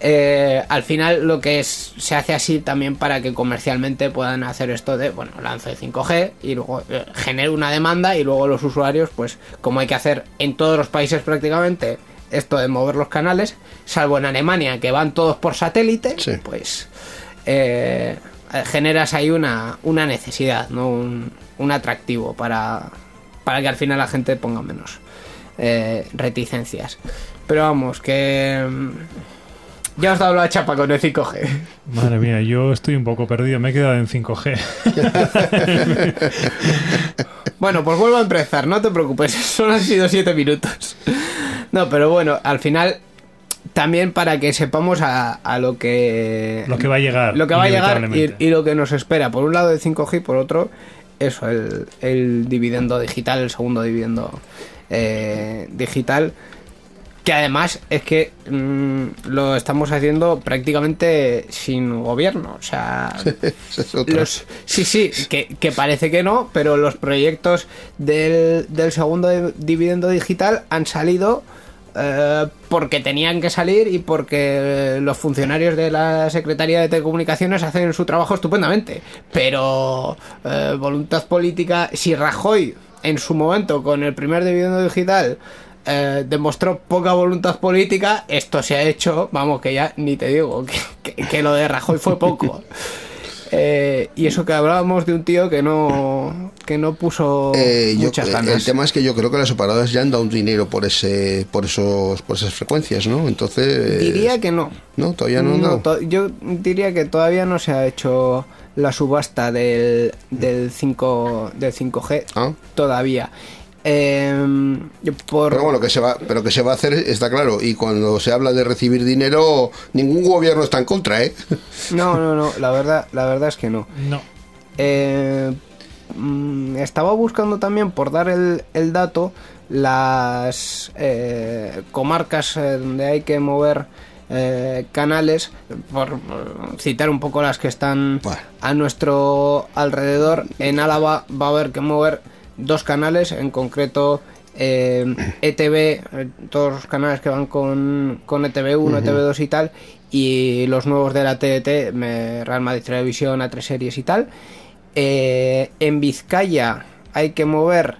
Eh, al final lo que es se hace así también para que comercialmente puedan hacer esto de bueno lanzo de 5G y luego eh, genero una demanda y luego los usuarios pues como hay que hacer en todos los países prácticamente esto de mover los canales salvo en Alemania que van todos por satélite Sí. pues eh, generas ahí una, una necesidad no un, un atractivo para para que al final la gente ponga menos eh, reticencias pero vamos que ya os he dado la chapa con el 5G. Madre mía, yo estoy un poco perdido. Me he quedado en 5G. Bueno, pues vuelvo a empezar, no te preocupes, solo han sido 7 minutos. No, pero bueno, al final también para que sepamos a, a lo que Lo que va a llegar. lo que va a llegar y, y lo que nos espera. Por un lado el 5G, por otro, eso, el, el dividendo digital, el segundo dividendo eh, digital. Que además es que mm, lo estamos haciendo prácticamente sin gobierno. O sea, es los, sí, sí, que, que parece que no, pero los proyectos del, del segundo de- dividendo digital han salido eh, porque tenían que salir y porque los funcionarios de la Secretaría de Telecomunicaciones hacen su trabajo estupendamente. Pero eh, voluntad política, si Rajoy en su momento con el primer dividendo digital eh, demostró poca voluntad política, esto se ha hecho, vamos, que ya ni te digo, que, que- que lo de Rajoy fue poco. Eh, y eso que hablábamos de un tío que no que no puso Eh, muchas ganas. el tema es que yo creo que las operadoras ya han dado un dinero por ese por esos por esas frecuencias no entonces Diría que no. no todavía no to- yo diría que todavía no se ha hecho la subasta del, del 5 del 5G Ah. todavía. Em, por pero bueno que se va pero que se va a hacer está claro y cuando se habla de recibir dinero ningún gobierno está en contra eh no, no, no, la verdad, la verdad es que no. No. Eh, mm, estaba buscando también, por dar el, el dato, las eh, comarcas eh, donde hay que mover eh, canales, por citar un poco las que están Bueno. a nuestro alrededor. En Álava va a haber que mover dos canales, en concreto eh, ETV, eh, todos los canales que van con, con E ETV1, ETV2 y tal, y los nuevos de la TDT, me- Real Madrid Televisión, A3 Series y tal. Eh, en Vizcaya hay que mover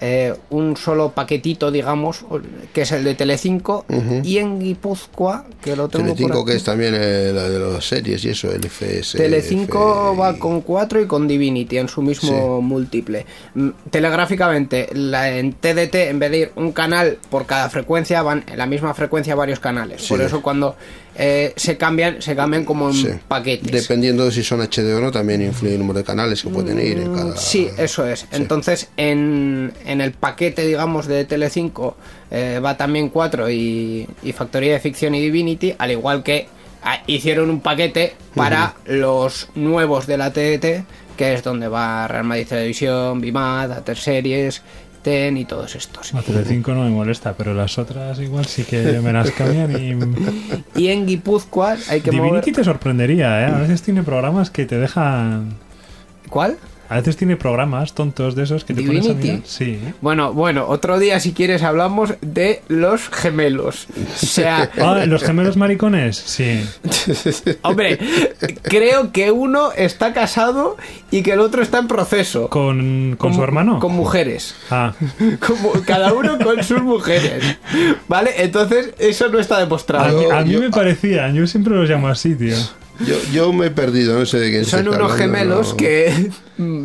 eh, un solo paquetito, digamos, que es el de Telecinco, y en Guipúzcoa, que lo tengo por Telecinco aquí. que es también eh, la de las series y eso el FS Telecinco F- va con 4 y con Divinity en su mismo múltiple. Mm, Telegráficamente, la, en TDT, en vez de ir un canal por cada frecuencia, van en la misma frecuencia varios canales. Por eso cuando eh, se cambian, se cambian como en Sí. paquetes. dependiendo de si son HD o no también influye el número de canales que pueden ir en cada Mm, Sí, eso es. Entonces, en, en el paquete, digamos, de Telecinco eh, va también 4 y, y Factoría de Ficción y Divinity, al igual que ah, hicieron un paquete para los nuevos de la TDT, que es donde va Real Madrid Televisión, Bimad, Ater Series, TEN y todos estos. A Telecinco no me molesta, pero las otras igual sí que me las cambian y... Y en Guipúzcoa hay que Divinity mover... te sorprendería, ¿eh? A veces tiene programas que te dejan... ¿Cuál? A veces tiene programas tontos de esos que te pones a Divinity. mirar. Sí. Bueno, bueno, otro día si quieres hablamos de los gemelos. O sea, Ah, ¿los gemelos maricones? Sí. hombre, creo que uno está casado y que el otro está en proceso. ¿Con, con su hermano? Con mujeres. Ah, Como cada uno con sus mujeres. ¿Vale? Entonces, eso no está a, demostrado. Yo- a mí yo- me parecían, yo siempre los llamo así, tío. Yo, yo me he perdido, no sé de quién se Son unos gemelos no. que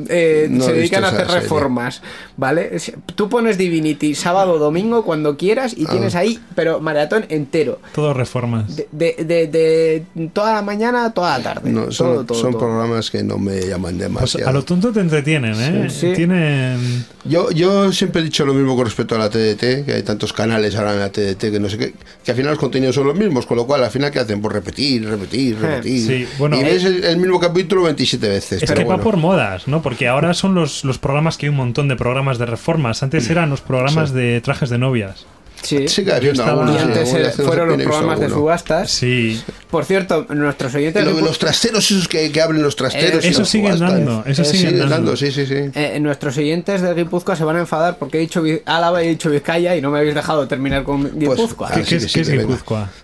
eh, No se dedican a hacer serie. reformas, ¿vale? Tú pones Divinity sábado, domingo, cuando quieras Ah. y tienes ahí, pero maratón entero. Todos reformas. De, de, de- de toda la mañana a toda la tarde. No, son, todo, todo, son todo. programas que no me llaman Pues demasiado. a lo tonto te entretienen, ¿eh? Sí, sí. Tienen... Yo, yo siempre he dicho lo mismo con respecto a la TDT, que hay tantos canales ahora en la TDT que no sé qué, que al final los contenidos son los mismos, con lo cual al final ¿qué hacen? Pues repetir, repetir, repetir. Sí, bueno, y eh, ves el, el mismo capítulo 27 veces. Es pero que va por modas, ¿no? Porque ahora son los, los programas que hay un montón de programas de reformas. Antes eran los programas de trajes de novias. Sí. Que Y antes eh, fueron los programas de subastas. Sí, Por cierto, nuestros oyentes... lo- de- los trasteros, esos que, que abren los trasteros. Eh, y eso siguen dando, eso Eh, siguen Siguen dando. sí, sí, sí. Eh, nuestros oyentes de Guipúzcoa se van a enfadar porque he dicho Álava y he dicho Vizcaya y no me habéis dejado terminar con Guipúzcoa. ah, ¿Qué, sí qué que es. Guipúzcoa?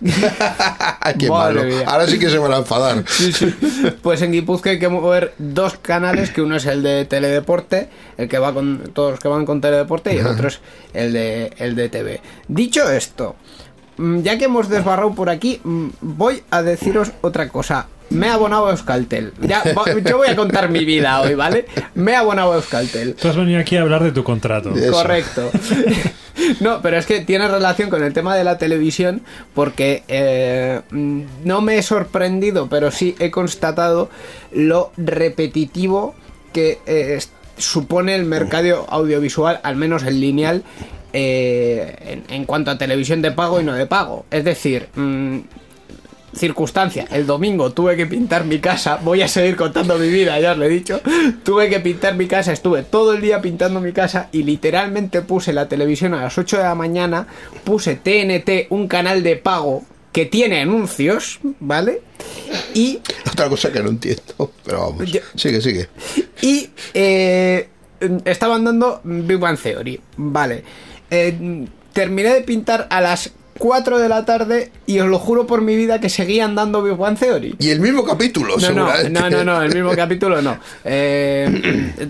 Qué Madre malo. mía. Ahora sí que se van a enfadar. Pues en Guipúzcoa hay que mover dos canales, que uno es el de Teledeporte, el que va con todos los que van con Teledeporte, y el otro es el de, el de TV. Dicho esto, mm, ya que hemos desbarrado por aquí, mm, voy a deciros otra cosa. Me he abonado a Euskaltel. Ya, yo voy a contar mi vida hoy, ¿vale? Me he abonado a Euskaltel. Tú has venido aquí a hablar de tu contrato. Eso. Correcto. No, pero es que tiene relación con el tema de la televisión porque eh, mm, no me he sorprendido, pero sí he constatado lo repetitivo que eh, supone el mercado audiovisual, al menos el lineal, eh, en, en cuanto a televisión de pago y no de pago. Es decir, mm, circunstancia, el domingo tuve que pintar mi casa, voy a seguir contando mi vida, ya os lo he dicho, tuve que pintar mi casa, estuve todo el día pintando mi casa y literalmente puse la televisión a las 8 de la mañana, puse TNT, un canal de pago que tiene anuncios, ¿vale? Y Otra cosa que no entiendo, pero vamos. Yo- Sigue, sigue. y eh, estaban dando Big Bang Theory, vale. Eh, terminé de pintar a las 4 de la tarde y os lo juro por mi vida que seguían dando Big Bang Theory. Y el mismo capítulo, No, no, seguramente. no, no, no, el mismo capítulo no. Eh,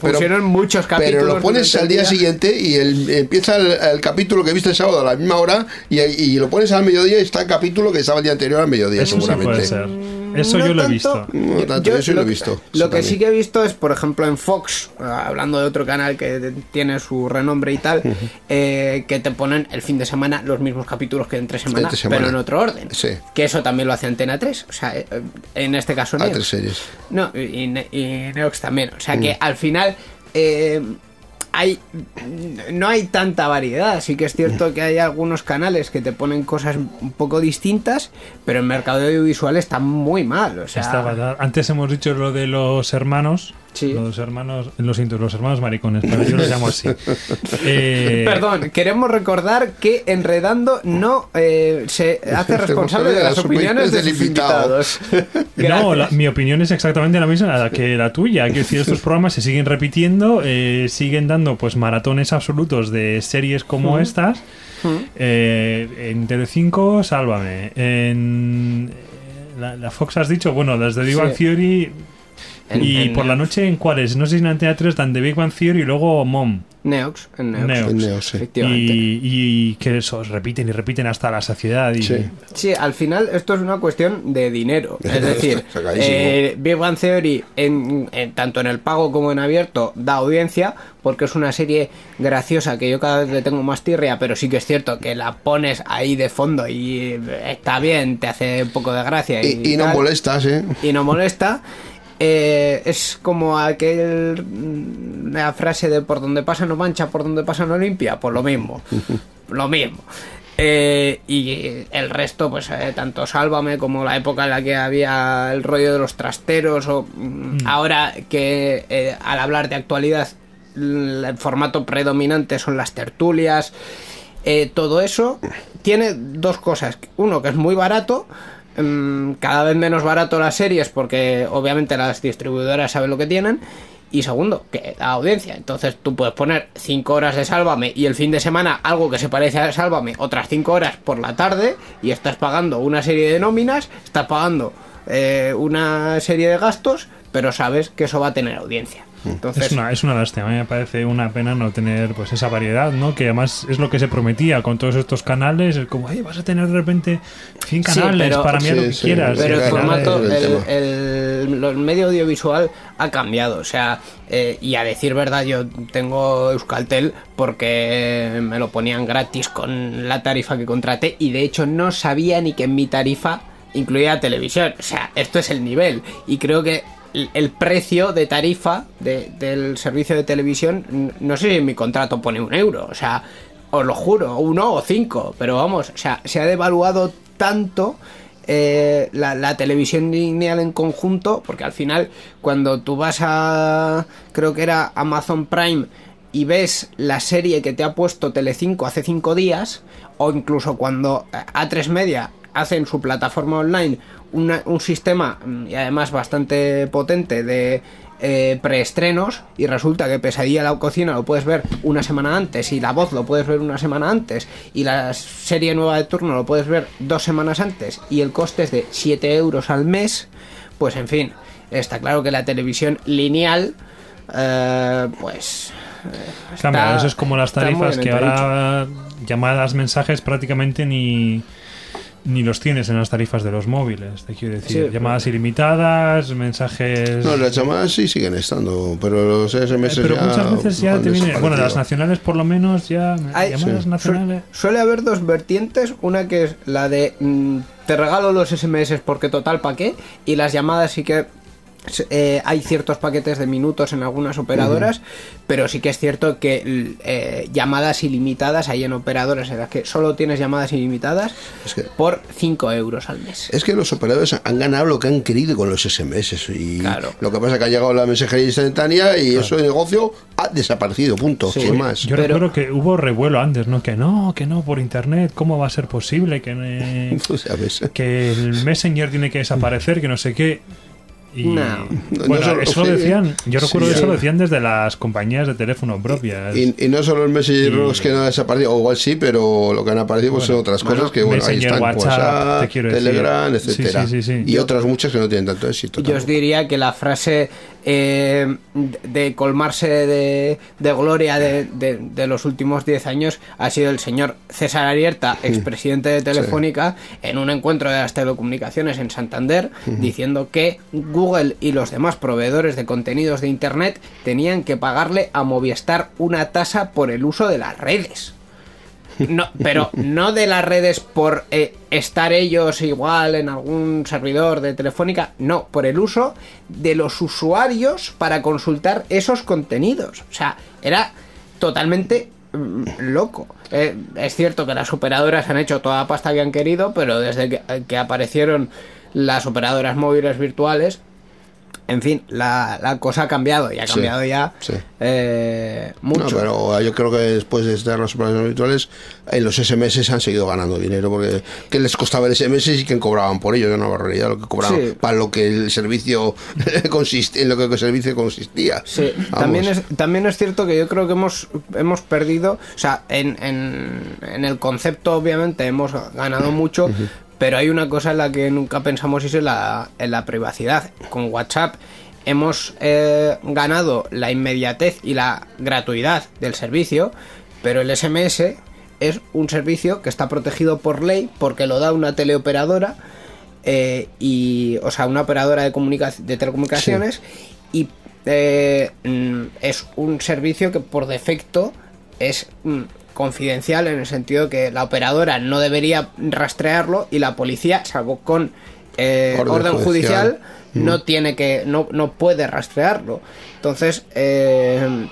pusieron muchos capítulos. Pero lo pones al día siguiente y el- empieza el, el capítulo que viste el sábado a la misma hora y, y lo pones al mediodía y está el capítulo que estaba el día anterior al mediodía, Eso sí seguramente. puede ser. Eso No yo lo he visto. No tanto, yo lo he visto, Lo que también. sí que he visto es, por ejemplo, en Fox, hablando de otro canal que tiene su renombre y tal, eh, que te ponen el fin de semana los mismos capítulos que entre semana, Entre semana. pero en otro orden. Sí. Que eso también lo hace Antena 3, o sea, eh, en este caso A Neox. tres series. No, y, Ne- y Neox también. O sea que al final eh, hay no hay tanta variedad. Sí que es cierto que hay algunos canales que te ponen cosas un poco distintas, pero el mercado audiovisual está muy mal. O sea. Antes hemos dicho lo de los hermanos. Sí. Los hermanos, lo siento, los hermanos maricones, pero yo los llamo así. Eh, Perdón, queremos recordar que Enredando no eh, se hace responsable de las opiniones de sus invitados. No, la- mi opinión es exactamente la misma que la tuya. Quiero decir, estos programas se siguen repitiendo, eh, siguen dando pues maratones absolutos de series como estas. Eh, en Telecinco, Sálvame. En la, la Fox has dicho, bueno, las de Bang Sí. Theory. En- y en por la Neox. noche, ¿en cuáles? No sé si en Antena 3 dan de Big Bang Theory y luego Mom. Neox, en Neox. Neox. En Neo, sí. Efectivamente. Y, y que eso, repiten y repiten hasta la saciedad. Y, Sí. Sí, al final esto es una cuestión de dinero. Es decir, eh, Big Bang Theory, en, en- tanto en el pago como en abierto, da audiencia porque es una serie graciosa que yo cada vez le tengo más tirria, pero sí que es cierto que la pones ahí de fondo y está bien, te hace un poco de gracia. Y, Y, y no molestas, ¿eh? y no molesta. Eh, es como aquel mm, la frase de por donde pasa no mancha, por donde pasa no limpia, pues lo mismo, lo mismo. Eh, y el resto, pues eh, tanto Sálvame como la época en la que había el rollo de los trasteros o mm, ahora que eh, al hablar de actualidad el formato predominante son las tertulias, eh, todo eso tiene dos cosas. Uno, que es muy barato, mm, cada vez menos barato las series porque obviamente las distribuidoras saben lo que tienen. Y segundo, que la audiencia. Entonces tú puedes poner 5 horas de Sálvame y el fin de semana algo que se parece a Sálvame, otras 5 horas por la tarde, y estás pagando una serie de nóminas, estás pagando eh, una serie de gastos, pero sabes que eso va a tener audiencia. Entonces, Es una, es una lástima, a mí me parece una pena no tener pues esa variedad, ¿no? Que además es lo que se prometía con todos estos canales, es como, "Ay, vas a tener de repente 100 Sí, canales pero- para mirar lo sí, que sí, quieras. Pero el formato, es el el, tema. el- lo- el medio audiovisual ha cambiado. O sea, eh, y a decir verdad, yo tengo Euskaltel porque me lo ponían gratis con la tarifa que contraté y de hecho no sabía ni que en mi tarifa incluía televisión. O sea, esto es el nivel. Y creo que el, precio de tarifa de- del servicio de televisión, no sé si en mi contrato pone un euro. O sea, os lo juro, uno o cinco. Pero vamos, o sea, se ha devaluado tanto eh, la, televisión lineal en conjunto, porque al final cuando tú vas a, creo que era Amazon Prime, y ves la serie que te ha puesto Telecinco hace cinco días, o incluso cuando A3 Media hace en su plataforma online una- un sistema, mm, y además bastante potente, de eh, preestrenos y resulta que Pesadilla la cocina lo puedes ver una semana antes y La Voz lo puedes ver una semana antes y la serie nueva de turno lo puedes ver dos semanas antes y el coste es de 7 euros al mes, pues en fin, está claro que la televisión lineal, eh, pues... está- eso es como las tarifas que ahora llamadas, mensajes prácticamente ni ni los tienes en las tarifas de los móviles, te quiero decir. Sí, llamadas ilimitadas, mensajes... No, las llamadas sí siguen estando, pero los SMS Eh, pero ya muchas veces ya te viene... Bueno, las nacionales por lo menos ya... Hay- llamadas sí. nacionales... Suele haber dos vertientes, una que es la de mm, te regalo los SMS porque total pa' qué, y las llamadas sí que eh, hay ciertos paquetes de minutos en algunas operadoras, pero sí que es cierto que eh, llamadas ilimitadas hay en operadoras en las que solo tienes llamadas ilimitadas Es que- por 5 euros al mes. Es que los operadores han ganado lo que han querido con los SMS y Claro. lo que pasa es que ha llegado la mensajería instantánea y eso de negocio ha desaparecido, punto, Sí. sin más. Yo Pero- recuerdo que hubo revuelo antes, ¿no? Que no, que no, por internet, ¿cómo va a ser posible que, sabes. que el Messenger tiene que desaparecer, que no sé qué? Y No. bueno, No solo- eso lo decían, yo Sí, recuerdo que eso lo decían desde las compañías de teléfono propias. Y, y no solo el Messenger Y- los que no han desaparecido, o igual sí, pero lo que han aparecido pues, son otras cosas que bueno, ahí están, WhatsApp, te quiero decir. Telegram, Sí, etcétera. sí, sí, sí. Y otras muchas que no tienen tanto éxito. Yo os diría que la frase eh, de colmarse de, de gloria de, de- de los últimos 10 años ha sido el señor César Arierta, expresidente de Telefónica, en un encuentro de las telecomunicaciones en Santander, diciendo que Google y los demás proveedores de contenidos de Internet tenían que pagarle a Movistar una tasa por el uso de las redes. No, pero no de las redes por eh, estar ellos igual en algún servidor de Telefónica, no, por el uso de los usuarios para consultar esos contenidos. O sea, era totalmente mm, loco. Eh, es cierto que las operadoras han hecho toda la pasta que han querido, pero desde que, que aparecieron las operadoras móviles virtuales, en fin, la, la cosa ha cambiado y ha Sí, cambiado ya sí. eh, No, mucho. pero yo creo que después de estar las operaciones habituales, en los SMS han seguido ganando dinero, porque ¿qué les costaba el SMS y quién cobraban por ello? Era una barbaridad lo que cobraban Sí. para lo que el servicio consiste, en lo que el servicio consistía. Sí, también es, también es cierto que yo creo que hemos, hemos perdido, o sea, en, en, en el concepto obviamente hemos ganado mucho, pero hay una cosa en la que nunca pensamos y es en la, en la privacidad. Con WhatsApp hemos eh, ganado la inmediatez y la gratuidad del servicio, pero el SMS es un servicio que está protegido por ley porque lo da una teleoperadora eh, y o sea una operadora de de telecomunicaciones y eh, mm, es un servicio que por defecto es mm, confidencial en el sentido que la operadora no debería rastrearlo y la policía salvo con eh, Orden orden, judicial. judicial, no tiene que no, no puede rastrearlo entonces eh,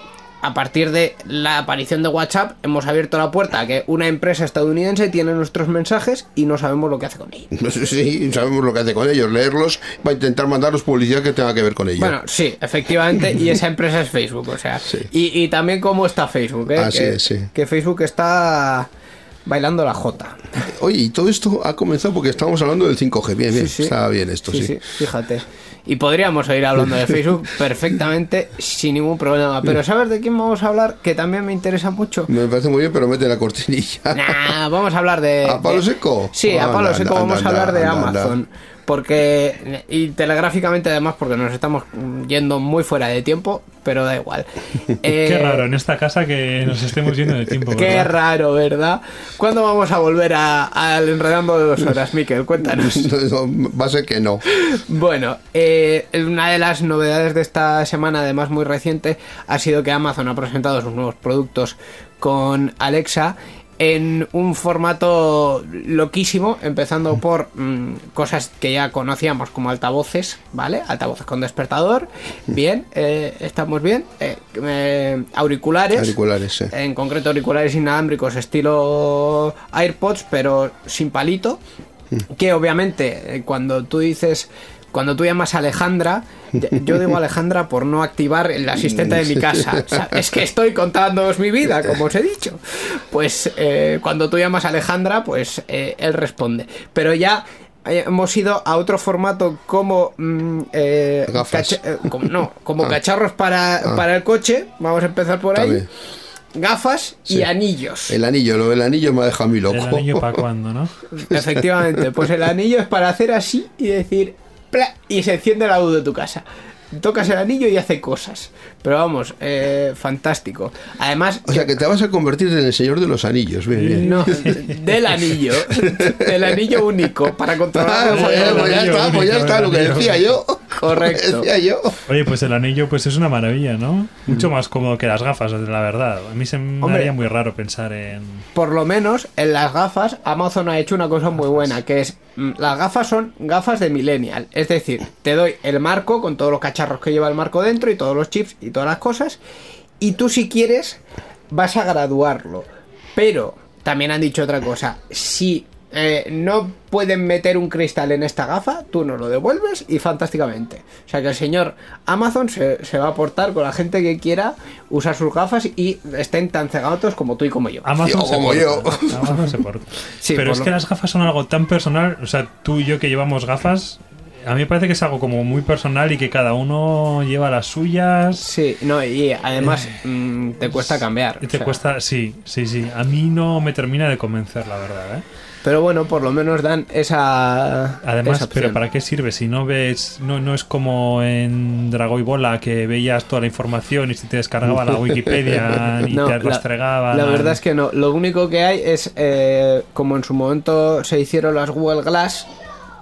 a partir de la aparición de WhatsApp hemos abierto la puerta a que una empresa estadounidense tiene nuestros mensajes y no sabemos lo que hace con ellos Sí, sabemos lo que hace con ellos, leerlos para intentar mandarlos publicidad que tenga que ver con ellos. Bueno, sí, efectivamente, y esa empresa es Facebook, o sea, Sí. y, y también cómo está Facebook, ¿eh? Así que, es, sí. que Facebook está bailando la jota. oye, y todo esto ha comenzado porque estábamos hablando del 5G. Bien, bien, Sí, sí. está bien esto, sí. fíjate. Y podríamos seguir hablando de Facebook perfectamente sin ningún problema. Pero ¿sabes de quién vamos a hablar? Que también me interesa mucho. Me parece muy bien, pero mete la cortinilla. Nah, vamos a hablar de. ¿A palo seco? Sí, a Anda, palo seco vamos a hablar de anda. Porque. Y telegráficamente, además, porque nos estamos yendo muy fuera de tiempo, pero da igual. Qué Eh, raro en esta casa que nos estemos yendo de tiempo. Qué ¿verdad? raro, ¿verdad? ¿Cuándo vamos a volver a- al enredando de dos horas, Miquel? Cuéntanos. No, va a ser que no. Bueno, eh, una de las novedades de esta semana, además muy reciente, ha sido que Amazon ha presentado sus nuevos productos con Alexa en un formato loquísimo, empezando por mm, cosas que ya conocíamos como altavoces, ¿vale? Altavoces con despertador, bien, eh, estamos bien, eh, eh, auriculares, Auriculares, en concreto auriculares inalámbricos estilo AirPods, pero sin palito. Que obviamente eh, cuando tú dices, cuando tú llamas a Alejandra, yo digo Alejandra por no activar el asistente de mi casa. O sea, es que estoy contándoos mi vida, como os he dicho. Pues eh, cuando tú llamas a Alejandra, pues eh, él responde. Pero ya eh, hemos ido a otro formato como mm, eh, Gafas. eh, como- no como Ah. cacharros para, Ah. para el coche vamos a empezar por ahí gafas y Sí. anillos El anillo, lo del anillo me ha dejado a mí loco. El anillo para cuándo, ¿no? efectivamente pues el anillo es para hacer así y decir ¡pla! y se enciende la luz de tu casa tocas el anillo y hace cosas pero vamos eh, fantástico además O sea, que te vas a convertir en el señor de los anillos. Bien, bien. no, del anillo del anillo único para controlar Ah, pues, ya, pues ya está, pues ya está, lo que decía yo. Correcto. Decía yo. Oye, pues el anillo pues es una maravilla, ¿no? Mucho más cómodo que las gafas, la verdad. A mí se me Hombre. haría muy raro pensar en... por lo menos en las gafas Amazon ha hecho una cosa muy buena que es mm, las gafas son gafas de millennial es decir te doy el marco con todos los cacharros que lleva el marco dentro y todos los chips y todas las cosas y tú si quieres vas a graduarlo pero también han dicho otra cosa si eh, no pueden meter un cristal en esta gafa, tú no lo devuelves y fantásticamente. O sea que el señor Amazon se, se va a aportar con la gente que quiera usar sus gafas y estén tan cegados como tú y como yo. Amazon Tío, se como porta, yo. Amazon se porta. Sí, Pero es lo- que las gafas son algo tan personal. O sea, tú y yo que llevamos gafas, a mí me parece que es algo como muy personal y que cada uno lleva las suyas. Sí, no, y además mm, te cuesta cambiar. O te sea, cuesta, sí, sí, sí. A mí no me termina de convencer, la verdad, ¿eh? Pero bueno, por lo menos dan esa. Además, esa pero ¿para qué sirve? Si no ves, no, no es como en Drago y Bola que veías toda la información y se te descargaba la Wikipedia y No, te la- rastregaba. La verdad es que no. Lo único que hay es, eh, como en su momento se hicieron las Google Glass,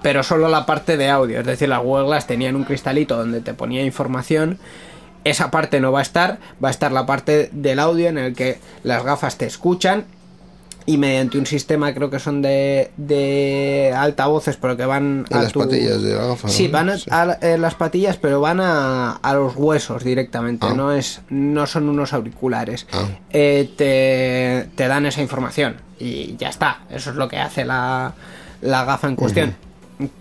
pero solo la parte de audio. Es decir, las Google Glass tenían un cristalito donde te ponía información. Esa parte no va a estar, va a estar la parte del audio en el que las gafas te escuchan y mediante un sistema, creo que son de, de altavoces, pero que van En a las tu- patillas de la gafa. Sí, ¿no? van a, Sí. a- en las patillas, pero van a, a los huesos directamente. Ah. No es, no son unos auriculares. Ah. Eh, te, te dan esa información y ya está. Eso es lo que hace la, la gafa en cuestión.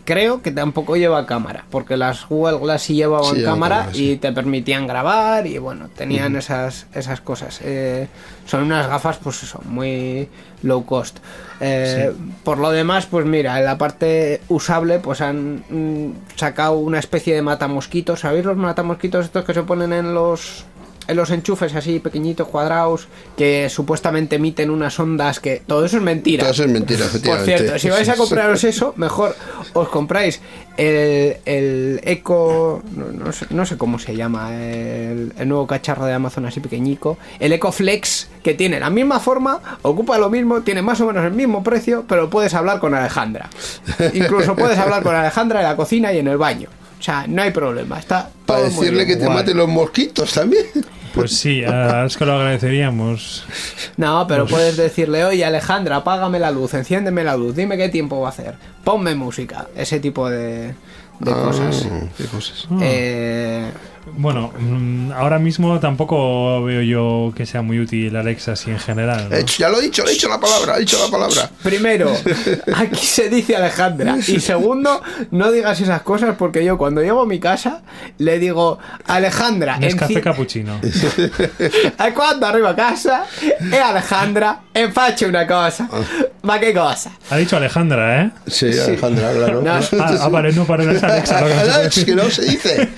Creo que tampoco lleva cámara, porque las Google Glass sí llevaban Sí, cámara cámara, sí. y te permitían grabar y bueno, tenían esas, esas cosas. Eh, son unas gafas, pues eso, muy low cost. Eh, Por lo demás, pues mira, en la parte usable, pues han mm, sacado una especie de matamosquitos. ¿Sabéis los matamosquitos estos que se ponen en los los enchufes así pequeñitos cuadrados que supuestamente emiten unas ondas que todo eso es mentira. Todo eso es mentira, Por efectivamente. cierto, si vais a compraros eso, mejor os compráis el, el Eco. No, no sé, no sé cómo se llama. El, el nuevo cacharro de Amazon así pequeñico. El Eco Flex, que tiene la misma forma, ocupa lo mismo, tiene más o menos el mismo precio, pero puedes hablar con Alejandra. Incluso puedes hablar con Alejandra en la cocina y en el baño. O sea, no hay problema. Está Para muy decirle bien. que te Guay. maten los mosquitos también. Pues sí, ah, es que lo agradeceríamos. No, pero puedes decirle, oye Alejandra, apágame la luz, enciéndeme la luz, dime qué tiempo va a hacer, ponme música, ese tipo de, de Ah, cosas. qué cosas. Eh, Bueno, mm, ahora mismo tampoco veo yo que sea muy útil Alexa así en general. ¿no? He hecho- ya lo he dicho, he dicho la palabra, he dicho la palabra. Primero, aquí se dice Alejandra. Y segundo, no digas esas cosas porque yo cuando llego a mi casa le digo, Alejandra, Nescafé enci- cappuccino. E quando arrivo a casa e Alejandra e faccio una cosa. Ma che cosa? Ha dicho Alejandra, ¿eh? Sí, Alejandra, claro. No, Ah, ah, vale, no, para no es Alexa. me Alex, que no se dice.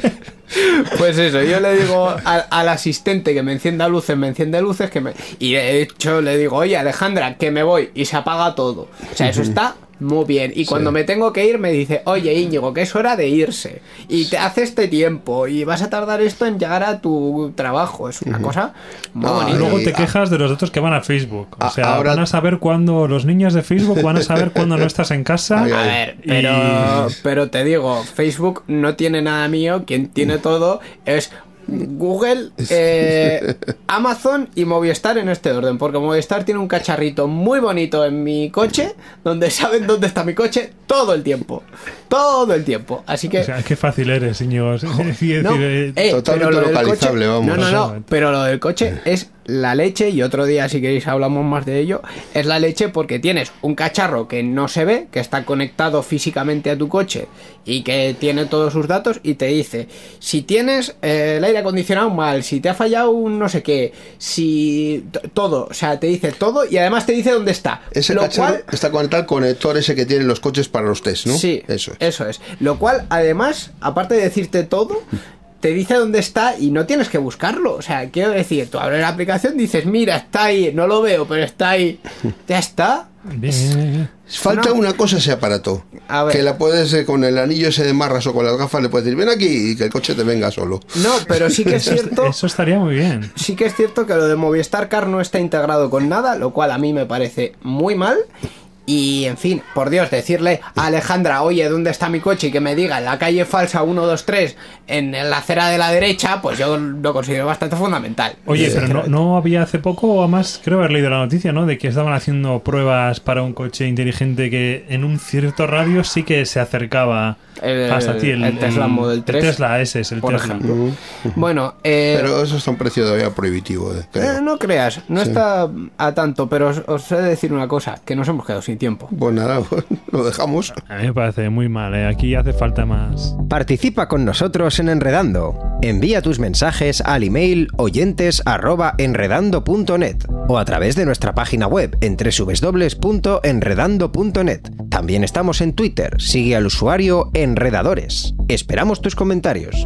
Pues eso, yo le digo al, al asistente que me encienda luces, me enciende luces, que me... Y de hecho le digo, oye Alejandra, que me voy, y se apaga todo. O sea, eso está muy bien. Y cuando me tengo que ir me dice, oye Íñigo, que es hora de irse. Y te hace este tiempo, y vas a tardar esto en llegar a tu trabajo. Es una cosa muy Ah, bonita. Luego te quejas de los datos que van a Facebook. O sea, ahora- van a saber cuándo los niños de Facebook van a saber cuándo no estás en casa. Ay, A ver, Y- pero, pero te digo, Facebook no tiene nada mío, quien tiene todo es Google, eh, Amazon y Movistar en este orden, porque Movistar tiene un cacharrito muy bonito en mi coche, donde saben dónde está mi coche todo el tiempo, todo el tiempo, así que... O sea, qué fácil eres, es No, eh, eh, Totalmente localizable, coche- vamos. No, no, no. Pero lo del coche es la leche y otro día, si queréis, hablamos más de ello. Es la leche porque tienes un cacharro que no se ve, que está conectado físicamente a tu coche y que tiene todos sus datos y te dice si tienes eh, el aire acondicionado mal, si te ha fallado un no sé qué, si todo, o sea, te dice todo y además te dice dónde está. Ese lo cacharro cual está conectado al conector ese que tienen los coches para los test, ¿no? Sí, Eso es. Eso es. Lo cual, además, aparte de decirte todo, te dice dónde está y no tienes que buscarlo. O sea, quiero decir, tú abres la aplicación, dices, mira, está ahí, no lo veo, pero está ahí. Ya está. bien. Falta No. una cosa ese aparato. A ver. Que la puedes, eh, con el anillo ese de marras o con las gafas, le puedes decir, ven aquí y que el coche te venga solo. No, pero sí que es cierto. eso estaría muy bien. Sí que es cierto que lo de Movistar Car no está integrado con nada, lo cual a mí me parece muy mal. Y en fin, por Dios, decirle a Alejandra, oye, ¿dónde está mi coche? Y que me diga en la calle falsa 123, en la acera de la derecha, pues yo lo considero bastante fundamental. Oye, pero no, no había hace poco, o más creo haber leído la noticia, ¿no? De que estaban haciendo pruebas para un coche inteligente que en un cierto radio sí que se acercaba El- hasta ti. El, el Tesla Model 3, El Tesla, ese es el por Tesla. ejemplo. Bueno, eh, Pero eso está a un precio todavía prohibitivo, eh, creo. eh, no creas, no está a tanto, pero os, os he de decir una cosa, que nos hemos quedado sin tiempo. Pues nada, lo dejamos. A mí me parece muy mal, ¿eh? Aquí hace falta más. Participa con nosotros en Enredando. Envía tus mensajes al email oyentes@enredando.net o a través de nuestra página web en www.enredando.net. También estamos en Twitter. Sigue al usuario Enredadores. Esperamos tus comentarios.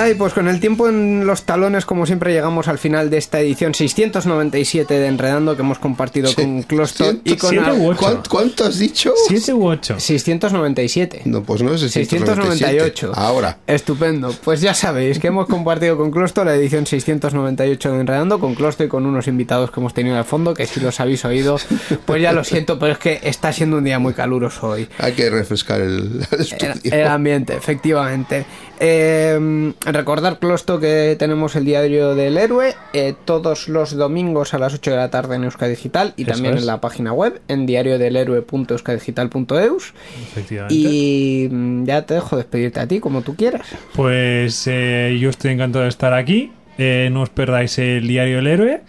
Ay, pues con el tiempo en los talones, como siempre, llegamos al final de esta edición 697 de Enredando que hemos compartido con Closton y con... Siete al- u ocho. ¿Cuán- ¿Cuánto has dicho? ¿Siete u ocho? 697. No, pues no es el 698. Ahora. Estupendo. Pues ya sabéis que hemos compartido con Closto la edición 698 de Enredando, con Closto y con unos invitados que hemos tenido al fondo, que si los habéis oído, pues ya lo siento, pero es que está siendo un día muy caluroso hoy. Hay que refrescar el, el El, estudio. el ambiente, efectivamente. Eh, recordar, Closto, que tenemos el diario del héroe eh, todos los domingos a las 8 de la tarde en Euska Digital y Eso también es. en la página web en diariodelhéroe.euskadigital.eus. Efectivamente. Y mm, ya te dejo despedirte a ti como tú quieras. Pues eh, yo estoy encantado de estar aquí. Eh, no os perdáis el diario del héroe.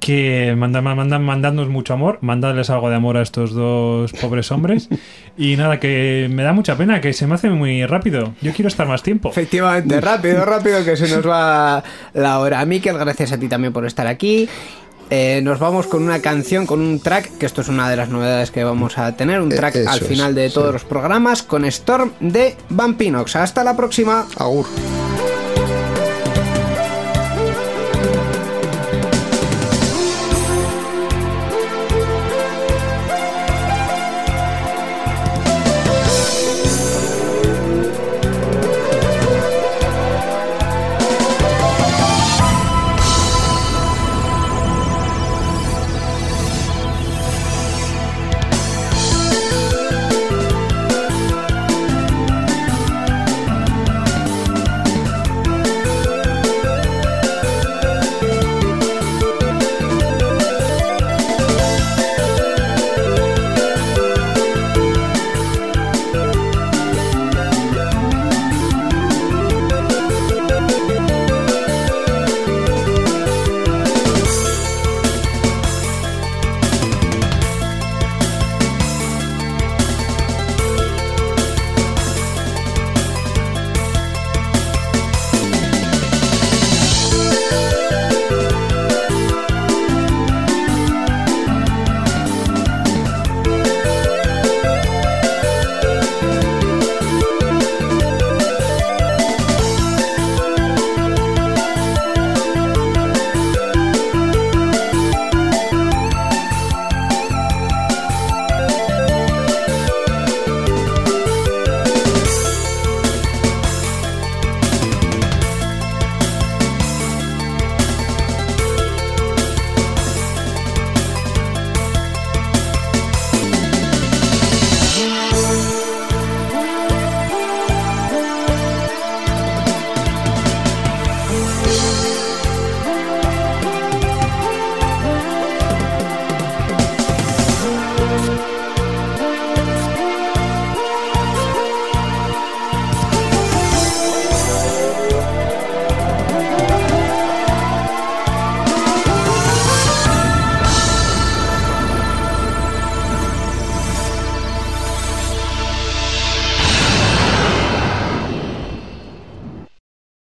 Que mandan, mandan, mandadnos mucho amor. Mandadles algo de amor a estos dos pobres hombres. Y nada, que me da mucha pena, que se me hace muy rápido. Yo quiero estar más tiempo. Efectivamente, rápido, rápido, que se nos va la hora. Miquel, gracias a ti también por estar aquí. Eh, nos vamos con una canción, con un track, que esto es una de las novedades que vamos a tener, un Eh, track eso al es, final de sí. todos los programas, con Storm de Vampinox. Hasta la próxima. Agur.